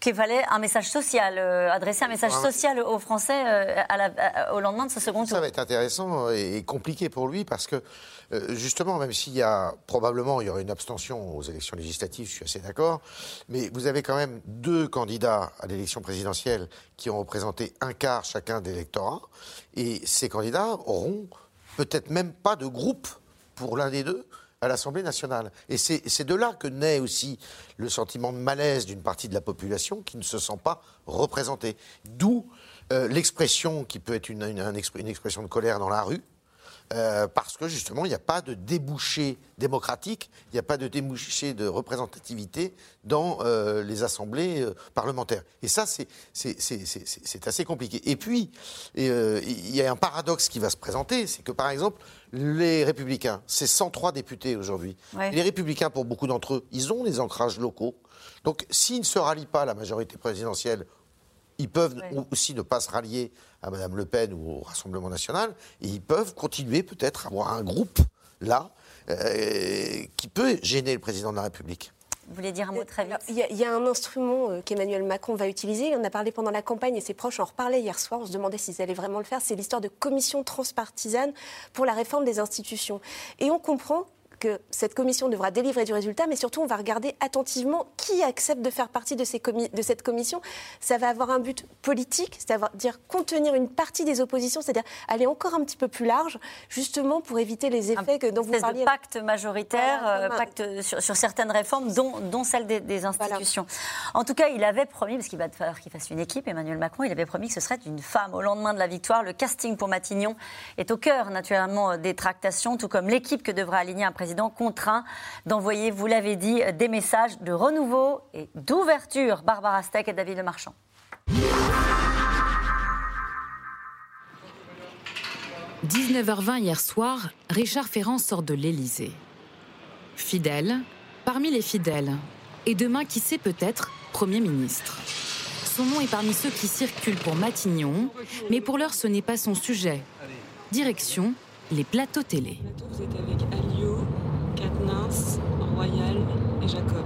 qu'il fallait un message social, euh, adresser un message social aux Français euh, au lendemain de ce second tour. Ça va être intéressant et compliqué pour lui parce que euh, justement, même s'il y a probablement une abstention aux élections législatives, je suis assez d'accord, mais vous avez quand même deux candidats à l'élection présidentielle qui ont représenté un quart chacun d'électorat, et ces candidats auront peut-être même pas de groupe pour l'un des deux à l'Assemblée nationale. Et c'est de là que naît aussi le sentiment de malaise d'une partie de la population qui ne se sent pas représentée. D'où euh, l'expression qui peut être une, expression de colère dans la rue, euh, parce que justement, il n'y a pas de débouché démocratique, il n'y a pas de débouché de représentativité dans euh, les assemblées euh, parlementaires. Et ça, c'est assez compliqué. Et puis, il y a un paradoxe qui va se présenter, c'est que par exemple, les républicains, c'est 103 députés aujourd'hui. Les républicains, pour beaucoup d'entre eux, ils ont des ancrages locaux. Donc, s'ils ne se rallient pas à la majorité présidentielle ils peuvent aussi ne pas se rallier à Mme Le Pen ou au Rassemblement national, et ils peuvent continuer peut-être à avoir un groupe là euh, qui peut gêner le président de la République. Vous voulez dire un mot très vite? Il y, a un instrument euh, qu'Emmanuel Macron va utiliser. Il en a parlé pendant la campagne et ses proches en reparlaient hier soir. On se demandait s'ils allaient vraiment le faire. C'est l'histoire de commission transpartisane pour la réforme des institutions. Et on comprend que cette commission devra délivrer du résultat, mais surtout on va regarder attentivement qui accepte de faire partie de, ces de cette commission. Ça va avoir un but politique, c'est-à-dire contenir une partie des oppositions, c'est-à-dire aller encore un petit peu plus large, justement pour éviter les effets que, dont vous parliez. De pacte majoritaire, euh, pacte sur, certaines réformes, dont, dont celle des, institutions. En tout cas, il avait promis, parce qu'il va falloir qu'il fasse une équipe, Emmanuel Macron, il avait promis que ce serait une femme au lendemain de la victoire. Le casting pour Matignon est au cœur, naturellement, des tractations, tout comme l'équipe que devra aligner un président contraint d'envoyer, vous l'avez dit, des messages de renouveau et d'ouverture. Barbara Steck et David Lemarchand. « 19h20 hier soir, Richard Ferrand sort de l'Élysée. Fidèle, parmi les fidèles, et demain, qui sait peut-être, Premier ministre. Son nom est parmi ceux qui circulent pour Matignon, mais pour l'heure, ce n'est pas son sujet. Direction, les plateaux télé. Royal et Jacob.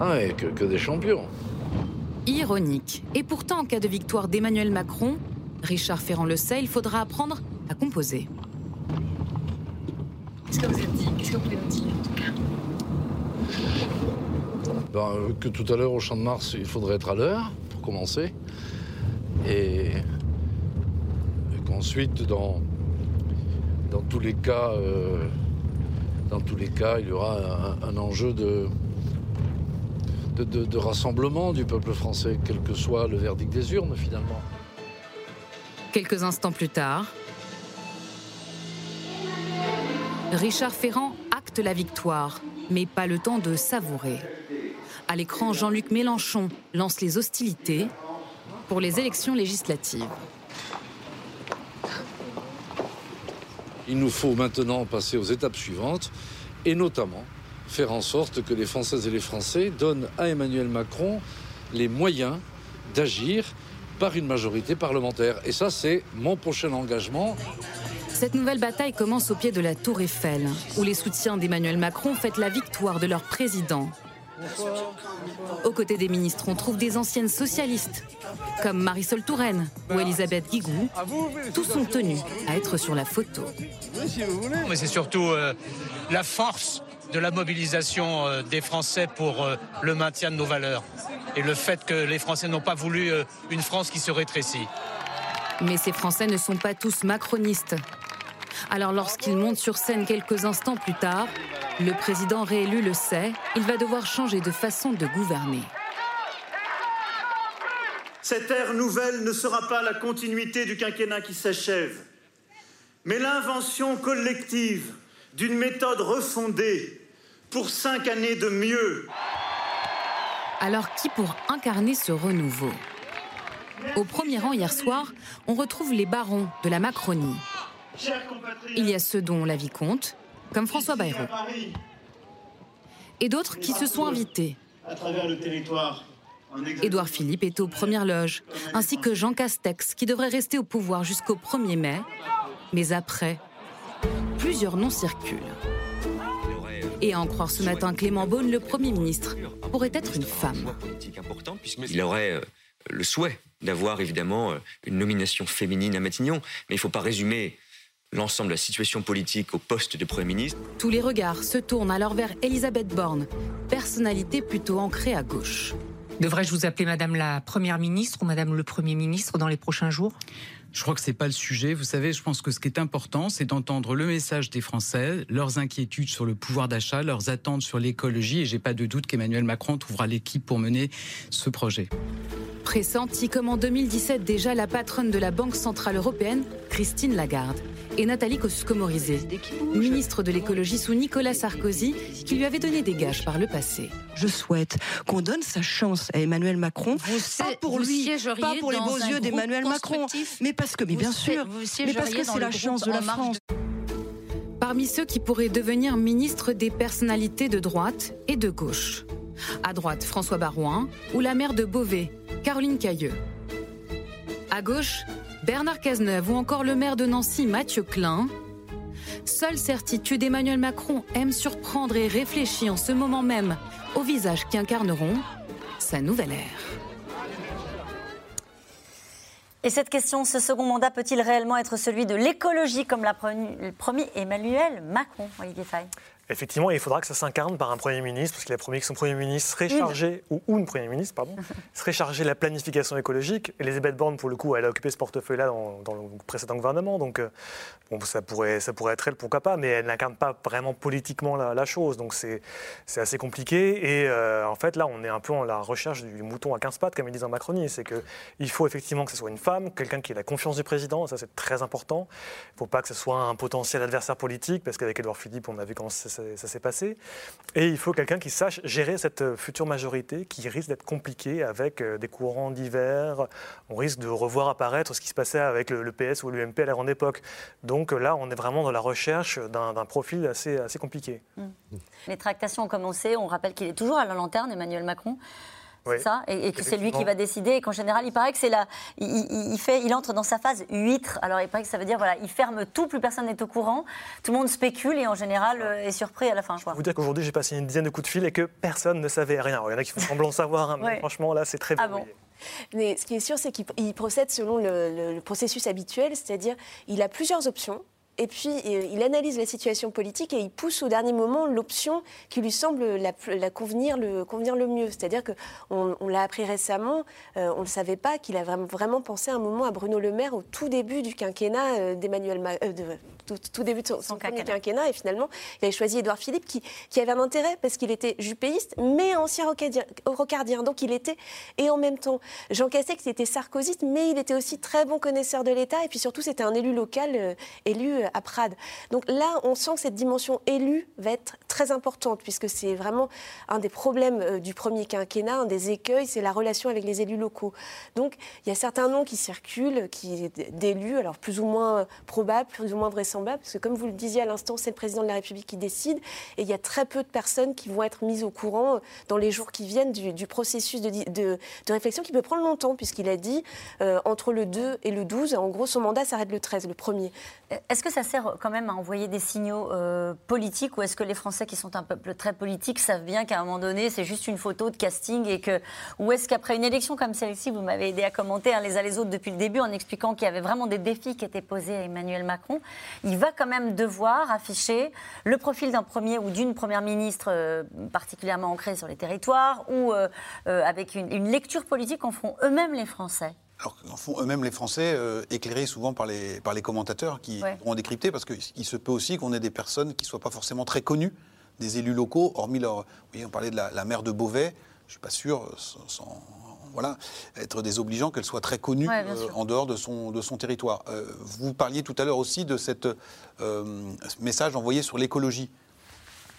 Ah, et que, que des champions. Ironique. Et pourtant, en cas de victoire d'Emmanuel Macron, Richard Ferrand le sait, il faudra apprendre à composer. Qu'est-ce que vous êtes dit? Qu'est-ce que vous pouvez nous dire, en tout cas ben, Que tout à l'heure, au Champ de Mars, il faudrait être à l'heure, pour commencer. Et, et qu'ensuite, dans, dans tous les cas... Euh, Dans tous les cas, il y aura un, enjeu de, de, rassemblement du peuple français, quel que soit le verdict des urnes finalement. Quelques instants plus tard, Richard Ferrand acte la victoire, mais pas le temps de savourer. À l'écran, Jean-Luc Mélenchon lance les hostilités pour les élections législatives. Il nous faut maintenant passer aux étapes suivantes et notamment faire en sorte que les Françaises et les Français donnent à Emmanuel Macron les moyens d'agir par une majorité parlementaire. Et ça, c'est mon prochain engagement. Cette nouvelle bataille commence au pied de la Tour Eiffel, où les soutiens d'Emmanuel Macron fêtent la victoire de leur président. Aux côtés des ministres, on trouve des anciennes socialistes, comme Marisol Touraine ou Elisabeth Guigou. Tous sont tenus à être sur la photo. Mais c'est surtout euh, la force de la mobilisation euh, des Français pour euh, le maintien de nos valeurs et le fait que les Français n'ont pas voulu une France qui se rétrécit. Mais ces Français ne sont pas tous macronistes. Alors lorsqu'il monte sur scène quelques instants plus tard, le président réélu le sait, il va devoir changer de façon de gouverner. Cette ère nouvelle ne sera pas la continuité du quinquennat qui s'achève, mais l'invention collective d'une méthode refondée pour cinq années de mieux. Alors qui pour incarner ce renouveau? Au premier rang hier soir, on retrouve les barons de la Macronie. Il y a ceux dont la vie compte, comme François Bayrou. Et d'autres qui se sont invités. À travers le territoire. Édouard Philippe est aux premières loges, ainsi que Jean Castex, qui devrait rester au pouvoir jusqu'au 1er mai. Mais après, plusieurs noms circulent. Et à en croire ce matin Clément Beaune, le Premier ministre pourrait être une femme. Il aurait euh, le souhait d'avoir évidemment euh, une nomination féminine à Matignon, mais il ne faut pas résumer l'ensemble de la situation politique au poste de Premier ministre. Tous les regards se tournent alors vers Elisabeth Borne, personnalité plutôt ancrée à gauche. Devrais-je vous appeler Madame la Première ministre ou Madame le Premier ministre dans les prochains jours? Je crois que c'est pas le sujet. Vous savez, je pense que ce qui est important, c'est d'entendre le message des Français, leurs inquiétudes sur le pouvoir d'achat, leurs attentes sur l'écologie. Et j'ai pas de doute qu'Emmanuel Macron trouvera l'équipe pour mener ce projet. Pressenti comme en 2017 déjà la patronne de la Banque Centrale Européenne, Christine Lagarde, et Nathalie Kosciusko-Morizet, ministre de l'écologie sous Nicolas Sarkozy, qui lui avait donné des gages par le passé. Je souhaite qu'on donne sa chance à Emmanuel Macron, pas pour lui, pas pour les beaux yeux d'Emmanuel Macron, mais parce que, mais bien sûr, mais parce que c'est la chance de la France. Parmi ceux qui pourraient devenir ministres des personnalités de droite et de gauche. À droite, François Barouin ou la maire de Beauvais, Caroline Cailleux. À gauche, Bernard Cazeneuve ou encore le maire de Nancy, Mathieu Klein. Seule certitude, Emmanuel Macron aime surprendre et réfléchit en ce moment même au visage qui incarneront sa nouvelle ère. Et cette question, ce second mandat peut-il réellement être celui de l'écologie comme l'a promis Emmanuel Macron, Olivier Effectivement, il faudra que ça s'incarne par un Premier ministre, parce qu'il a promis que son Premier ministre serait chargé, ou, une Premier ministre, pardon, serait chargé de la planification écologique. Elisabeth Borne, pour le coup, elle a occupé ce portefeuille-là dans, le précédent gouvernement, donc euh, bon, ça, pourrait, ça pourrait être elle, pourquoi pas, mais elle n'incarne pas vraiment politiquement la, chose, donc c'est assez compliqué. Et euh, en fait, là, on est un peu en la recherche du mouton à 15 pattes, comme ils disent en Macronie. C'est qu'il faut effectivement que ce soit une femme, quelqu'un qui ait la confiance du président, ça c'est très important. Il ne faut pas que ce soit un potentiel adversaire politique, parce qu'avec Edouard Philippe, on a vu comment ça ça, s'est passé. Et il faut quelqu'un qui sache gérer cette euh, future majorité qui risque d'être compliquée avec euh, des courants divers. On risque de revoir apparaître ce qui se passait avec le, PS ou l'UMP à la grande époque. Donc là, on est vraiment dans la recherche d'un profil assez, assez compliqué. Mmh. Les tractations ont commencé. On rappelle qu'il est toujours à la lanterne, Emmanuel Macron ça, et, que c'est lui qui va décider, et qu'en général, il paraît que c'est là, il, fait, il entre dans sa phase huître. Alors, il paraît que ça veut dire, voilà, il ferme tout, plus personne n'est au courant, tout le monde spécule et en général euh, est surpris à la fin. Je peux vous dire qu'aujourd'hui, j'ai passé une dizaine de coups de fil et que personne ne savait rien. il y en a qui font semblant de savoir, hein, mais franchement, là, c'est très ah bon. Mais ce qui est sûr, c'est qu'il procède selon le processus habituel, c'est-à-dire il a plusieurs options et puis euh, il analyse la situation politique et il pousse au dernier moment l'option qui lui semble la, convenir, le, convenir le mieux. C'est-à-dire qu'on on, l'a appris récemment, euh, on ne le savait pas, qu'il a vraiment, vraiment, pensé un moment à Bruno Le Maire au tout début du quinquennat euh, d'Emmanuel tout, début de son, quinquennat. Et finalement, il avait choisi Édouard Philippe, qui, qui avait un intérêt parce qu'il était jupéiste, mais ancien rocardien. Donc il était, et en même temps, Jean Castex était sarkozyste, mais il était aussi très bon connaisseur de l'État. Et puis surtout, c'était un élu local, euh, élu euh, à Prades. Donc là, on sent que cette dimension élue va être très importante, puisque c'est vraiment un des problèmes euh, du premier quinquennat, un des écueils, c'est la relation avec les élus locaux. Donc il y a certains noms qui circulent, qui d'élus, alors plus ou moins probables, plus ou moins vraisemblables, parce que comme vous le disiez à l'instant, c'est le président de la République qui décide, et il y a très peu de personnes qui vont être mises au courant dans les jours qui viennent du, processus de, de, réflexion qui peut prendre longtemps, puisqu'il a dit euh, entre le 2 et le 12, en gros, son mandat s'arrête le 13, le premier. Est-ce que ça sert quand même à envoyer des signaux euh, politiques, ou est-ce que les Français, qui sont un peuple très politique, savent bien qu'à un moment donné, c'est juste une photo de casting, et que, ou est-ce qu'après une élection comme celle-ci, vous m'avez aidé à commenter les uns les autres depuis le début en expliquant qu'il y avait vraiment des défis qui étaient posés à Emmanuel Macron, il va quand même devoir afficher le profil d'un premier ou d'une première ministre euh, particulièrement ancrée sur les territoires, ou avec une, une lecture politique qu'en font eux-mêmes les Français alors en font eux-mêmes les Français, euh, éclairés souvent par les, par les commentateurs qui ouais. vont décrypter, parce qu'il se peut aussi qu'on ait des personnes qui ne soient pas forcément très connues, des élus locaux, hormis leur... Oui, on parlait de la, la maire de Beauvais, je ne suis pas sûr, sans, voilà, être désobligeant qu'elle soit très connue euh, en dehors de son, de son territoire. Euh, vous parliez tout à l'heure aussi de cette, ce message envoyé sur l'écologie.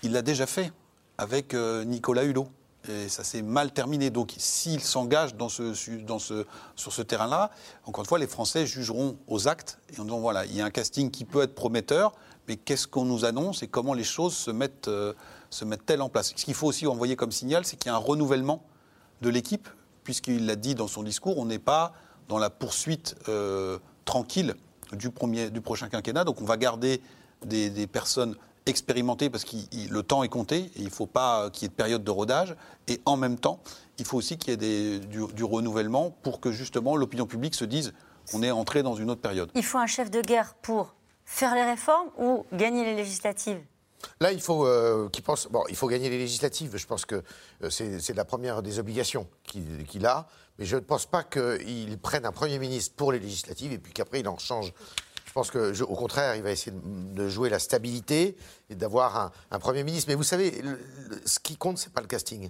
Il l'a déjà fait avec Nicolas Hulot. Et ça s'est mal terminé. Donc, s'il s'engage dans ce, dans ce, sur ce terrain-là, encore une fois, les Français jugeront aux actes et en disant voilà, il y a un casting qui peut être prometteur, mais qu'est-ce qu'on nous annonce et comment les choses se euh, mettent-elles en place? Ce qu'il faut aussi envoyer comme signal, c'est qu'il y a un renouvellement de l'équipe, puisqu'il l'a dit dans son discours, on n'est pas dans la poursuite euh, tranquille du, prochain quinquennat. Donc, on va garder des personnes expérimenter parce que le temps est compté et il ne faut pas qu'il y ait de période de rodage. Et en même temps, il faut aussi qu'il y ait du, renouvellement pour que justement l'opinion publique se dise qu'on est entré dans une autre période. Il faut un chef de guerre pour faire les réformes ou gagner les législatives? Là, il faut euh, qu'il pense. Bon, il faut gagner les législatives. Je pense que euh, c'est la première des obligations qu'il a. Mais je ne pense pas qu'il prenne un Premier ministre pour les législatives et puis qu'après il en change je pense que, au contraire, il va essayer de jouer la stabilité et d'avoir un, Premier ministre. Mais vous savez, ce qui compte, c'est pas le casting.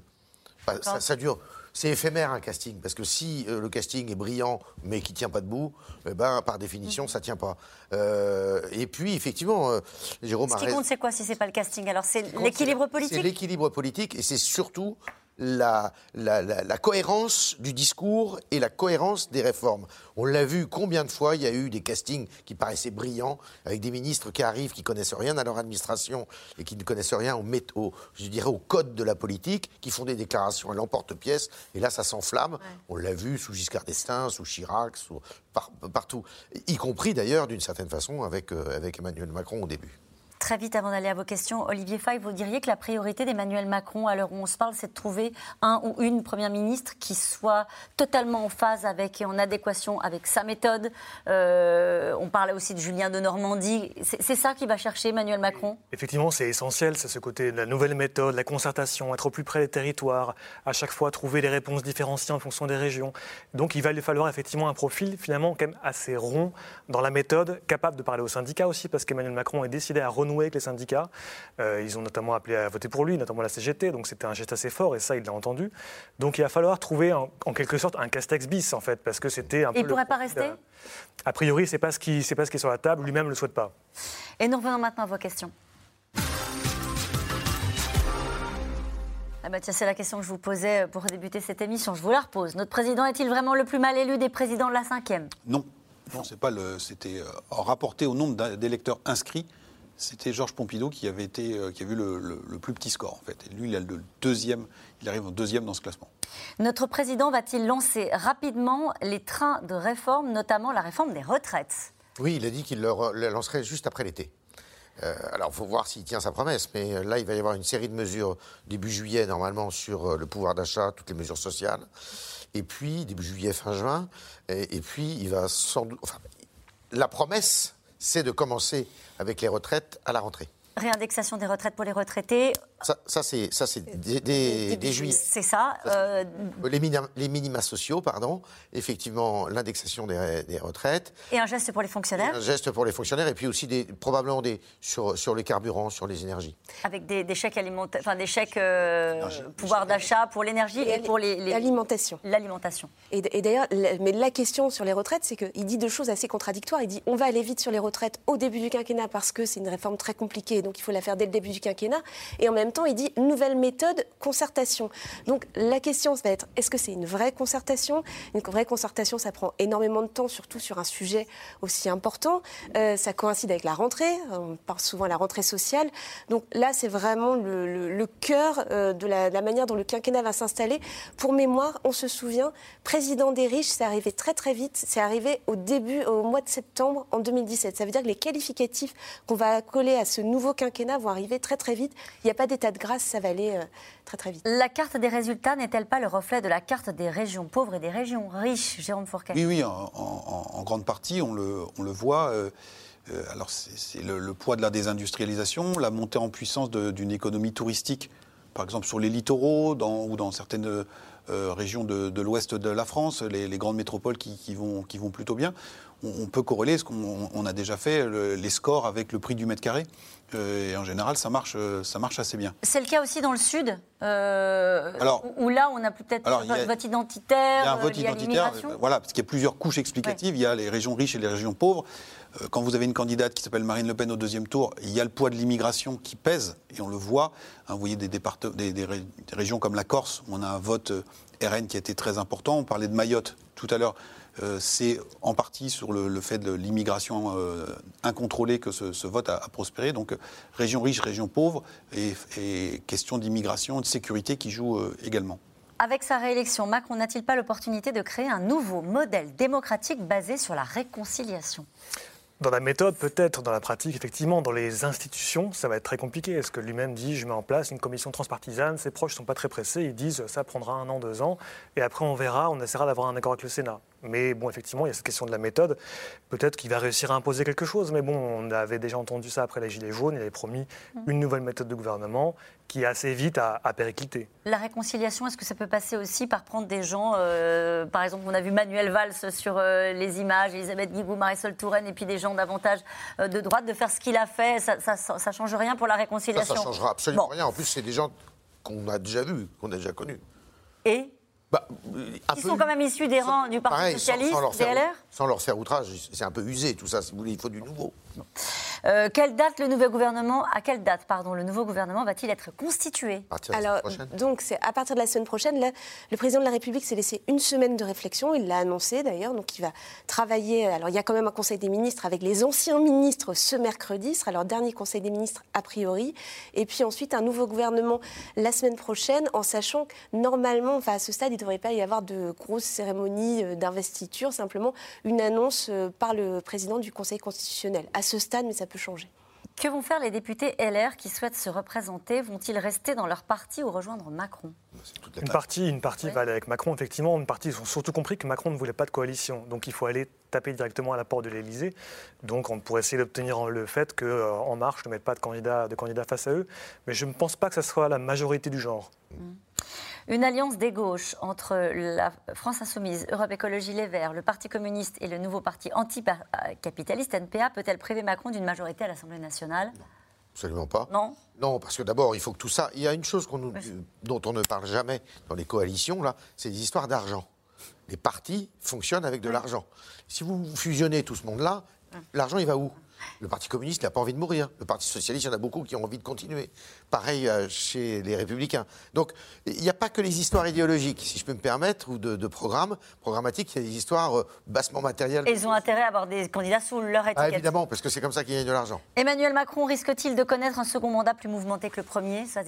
ça, dure. C'est éphémère un casting, parce que si euh, le casting est brillant mais qui tient pas debout, eh ben, par définition, ça tient pas. Euh, et puis, effectivement, euh, Jérôme. Ce qui compte, c'est quoi si c'est pas le casting? Alors, c'est l'équilibre politique? C'est l'équilibre politique, et c'est surtout la, la, cohérence du discours et la cohérence des réformes. On l'a vu combien de fois, il y a eu des castings qui paraissaient brillants, avec des ministres qui arrivent, qui connaissent rien à leur administration et qui ne connaissent rien au, je dirais, au code de la politique, qui font des déclarations à l'emporte-pièce, et là ça s'enflamme. On l'a vu sous Giscard d'Estaing, sous Chirac, partout, y compris d'ailleurs d'une certaine façon avec, euh, avec Emmanuel Macron au début. Très vite, avant d'aller à vos questions, Olivier Faye, vous diriez que la priorité d'Emmanuel Macron, à l'heure où on se parle, c'est de trouver un ou une première ministre qui soit totalement en phase avec et en adéquation avec sa méthode. Euh, on parlait aussi de Julien de Normandie. C'est ça qui va chercher Emmanuel Macron? Effectivement, c'est essentiel, c'est ce côté de la nouvelle méthode, la concertation, être au plus près des territoires, à chaque fois trouver des réponses différenciées en fonction des régions. Donc il va lui falloir effectivement un profil finalement quand même assez rond dans la méthode, capable de parler aux syndicats aussi, parce qu'Emmanuel Macron est décidé à renouer avec les syndicats. Euh, ils ont notamment appelé à voter pour lui, notamment la CGT, donc c'était un geste assez fort et ça, il l'a entendu. Donc il va falloir trouver en, quelque sorte un Castex bis en fait, parce que c'était un peu. Il ne pourrait pas rester? Euh, A priori, c'est pas ce qui, c'est pas ce qui est sur la table. Lui-même ne le souhaite pas. Et nous revenons maintenant à vos questions. Ah bah tiens, c'est la question que je vous posais pour débuter cette émission. Je vous la repose. Notre président est-il vraiment le plus mal élu des présidents de la cinquième? Non. Non, c'est pas le. C'était euh, rapporté au nombre d'électeurs inscrits c'était Georges Pompidou qui avait été, euh, qui a vu le, plus petit score en fait. Et lui, il a le deuxième, il arrive en deuxième dans ce classement. Notre président va-t-il lancer rapidement les trains de réforme, notamment la réforme des retraites? Oui, il a dit qu'il le lancerait juste après l'été. Euh, alors, il faut voir s'il tient sa promesse, mais euh, là, il va y avoir une série de mesures début juillet, normalement, sur le pouvoir d'achat, toutes les mesures sociales. Et puis, début juillet, fin juin. Et, et puis, il va sans doute. Enfin, la promesse, c'est de commencer avec les retraites à la rentrée. Réindexation des retraites pour les retraités. Ça, ça c'est des, des, juillet. C'est ça. Euh, les, minima, les, minima, sociaux, pardon. Effectivement, l'indexation des, des, retraites. Et un geste pour les fonctionnaires. un geste pour les fonctionnaires et puis aussi des, probablement des, sur, sur les carburants, sur les énergies. Avec des, chèques alimentaires, enfin des chèques euh, pouvoir d'achat pour l'énergie et, pour les, l'alimentation. L'alimentation. Et, et d'ailleurs, mais la question sur les retraites, c'est qu'il dit deux choses assez contradictoires. Il dit on va aller vite sur les retraites au début du quinquennat parce que c'est une réforme très compliquée, donc il faut la faire dès le début du quinquennat. Et en même temps, il dit nouvelle méthode, concertation. Donc la question va être est-ce que c'est une vraie concertation? Une vraie concertation, ça prend énormément de temps, surtout sur un sujet aussi important. Euh, ça coïncide avec la rentrée, on parle souvent de la rentrée sociale. Donc là, c'est vraiment le, cœur euh, de la, de la manière dont le quinquennat va s'installer. Pour mémoire, on se souvient, président des riches, c'est arrivé très très vite, c'est arrivé au début, au mois de septembre en 2017. Ça veut dire que les qualificatifs qu'on va coller à ce nouveau quinquennat vont arriver très très vite. Il n'y a pas d'état de grâce, ça va aller euh, très très vite. La carte des résultats n'est-elle pas le reflet de la carte des régions pauvres et des régions riches, Jérôme Fourquet? Oui, oui, en, grande partie, on le, on le voit. Euh, euh, alors c'est le, poids de la désindustrialisation, la montée en puissance d'une économie touristique, par exemple sur les littoraux dans, ou dans certaines régions de, l'ouest de la France, les, grandes métropoles qui, vont, qui vont plutôt bien on, peut corréler ce qu'on a déjà fait, les scores avec le prix du mètre carré. Euh, et en général, ça marche, euh, ça marche assez bien. C'est le cas aussi dans le Sud, euh, où là, on a peut-être un vote identitaire. Il y a un vote identitaire, voilà, parce qu'il y a plusieurs couches explicatives. Il y a les régions riches et les régions pauvres. Quand vous avez une candidate qui s'appelle Marine Le Pen au deuxième tour, il y a le poids de l'immigration qui pèse, et on le voit. Hein, vous voyez des, des, des, régions comme la Corse, où on a un vote RN qui a été très important. On parlait de Mayotte tout à l'heure. Euh, c'est en partie sur le, fait de l'immigration euh, incontrôlée que ce, vote a, prospéré. Donc région riche, région pauvre, et, question d'immigration, de sécurité qui joue euh, également. Avec sa réélection, Macron n'a-t-il pas l'opportunité de créer un nouveau modèle démocratique basé sur la réconciliation? Dans la méthode, peut-être, dans la pratique, effectivement, dans les institutions, ça va être très compliqué. Est-ce que lui-même dit je mets en place une commission transpartisane Ses proches ne sont pas très pressés, ils disent ça prendra un an, deux ans, et après on verra, on essaiera d'avoir un accord avec le Sénat. Mais bon, effectivement, il y a cette question de la méthode. Peut-être qu'il va réussir à imposer quelque chose, mais bon, on avait déjà entendu ça après les Gilets jaunes. Il avait promis mm. une nouvelle méthode de gouvernement qui assez vite a, a périclité. La réconciliation, est-ce que ça peut passer aussi par prendre des gens, euh, par exemple, on a vu Manuel Valls sur euh, les images, Elisabeth Guigou, Marisol Touraine, et puis des gens davantage euh, de droite, de faire ce qu'il a fait Ça ne change rien pour la réconciliation Ça ne changera absolument rien. En plus, c'est des gens qu'on a déjà vus, qu'on a déjà connus. Et bah, Ils sont quand même issus des rangs du Parti Socialiste, sans, des LR Sans leur faire outrage, c'est un peu usé tout ça, si vous voulez, il faut du nouveau. Euh, quelle date le nouveau gouvernement, à quelle date pardon, le nouveau gouvernement va-t-il être constitué Alors, donc c'est à partir de la semaine prochaine. Là, le président de la République s'est laissé une semaine de réflexion. Il l'a annoncé d'ailleurs. Donc il va travailler. Alors il y a quand même un conseil des ministres avec les anciens ministres ce mercredi. Ce sera leur dernier conseil des ministres a priori. Et puis ensuite un nouveau gouvernement la semaine prochaine, en sachant que normalement, enfin à ce stade, il ne devrait pas y avoir de grosses cérémonies euh, d'investiture. Simplement une annonce euh, par le président du Conseil constitutionnel. À ce stade, mais ça peut changer. Que vont faire les députés LR qui souhaitent se représenter? Vont-ils rester dans leur parti ou rejoindre Macron? Une partie, une partie va aller avec Macron, effectivement. Une partie, ils ont surtout compris que Macron ne voulait pas de coalition. Donc il faut aller taper directement à la porte de l'Élysée. Donc on pourrait essayer d'obtenir le fait qu'En euh, En Marche ne mette pas de candidat, de candidat face à eux. Mais je ne pense pas que ce soit la majorité du genre. Mmh. Une alliance des gauches entre la France Insoumise, Europe Écologie Les Verts, le Parti communiste et le nouveau parti anticapitaliste NPA peut-elle priver Macron d'une majorité à l'Assemblée nationale? Absolument pas. Non? Non, parce que d'abord, il faut que tout ça. Il y a une chose dont on ne parle jamais dans les coalitions, là, c'est les histoires d'argent. Les partis fonctionnent avec de l'argent. Si vous fusionnez tout ce monde-là, l'argent, il va où? Le Parti communiste n'a pas envie de mourir. Le Parti socialiste, il y en a beaucoup qui ont envie de continuer. Pareil euh, chez les républicains. Donc, il n'y a pas que les histoires idéologiques, si je peux me permettre, ou de, programmes programmatiques, il y a des histoires euh, bassement matérielles. Et ils ont intérêt à avoir des candidats sous leur ah, étiquette. évidemment, parce que c'est comme ça qu'ils gagnent de l'argent. Emmanuel Macron risque-t-il de connaître un second mandat plus mouvementé que le premier, ça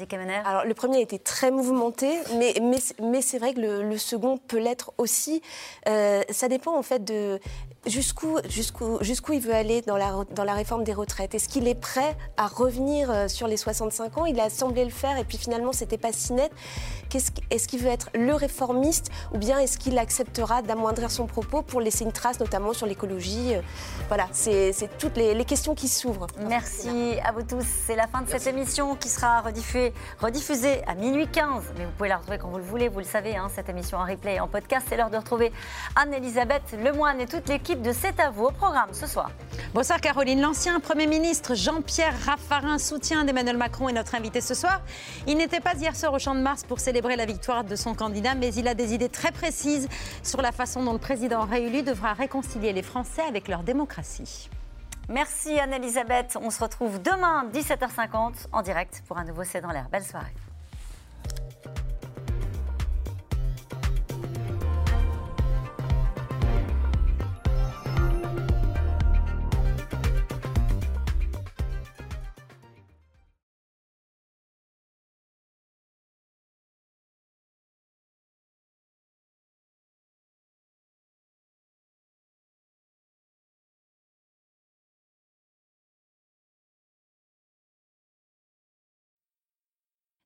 Alors, le premier a été très mouvementé, mais, mais, mais c'est vrai que le, second peut l'être aussi. Euh, ça dépend en fait de jusqu'où jusqu'où jusqu'où il veut aller dans la, dans dans la réforme des retraites Est-ce qu'il est prêt à revenir euh, sur les 65 ans? Il a semblé le faire et puis finalement, c'était pas si net. Est-ce qu'il veut être le réformiste ou bien est-ce qu'il acceptera d'amoindrir son propos pour laisser une trace, notamment sur l'écologie Voilà, c'est toutes les, questions qui s'ouvrent. Merci à vous tous. C'est la fin de cette émission qui sera rediffusée, rediffusée à minuit 15. Mais vous pouvez la retrouver quand vous le voulez, vous le savez, hein, cette émission en replay et en podcast. C'est l'heure de retrouver Anne-Elisabeth Lemoine et toute l'équipe de C'est à vous au programme ce soir. Bonsoir Caroline. L'ancien Premier ministre Jean-Pierre Raffarin, soutien d'Emmanuel Macron, est notre invité ce soir. Il n'était pas hier soir au Champ de Mars pour célébrer la victoire de son candidat, mais il a des idées très précises sur la façon dont le président réélu devra réconcilier les Français avec leur démocratie. Merci Anne-Elisabeth. On se retrouve demain 17h50 en direct pour un nouveau C'est dans l'air. Belle soirée.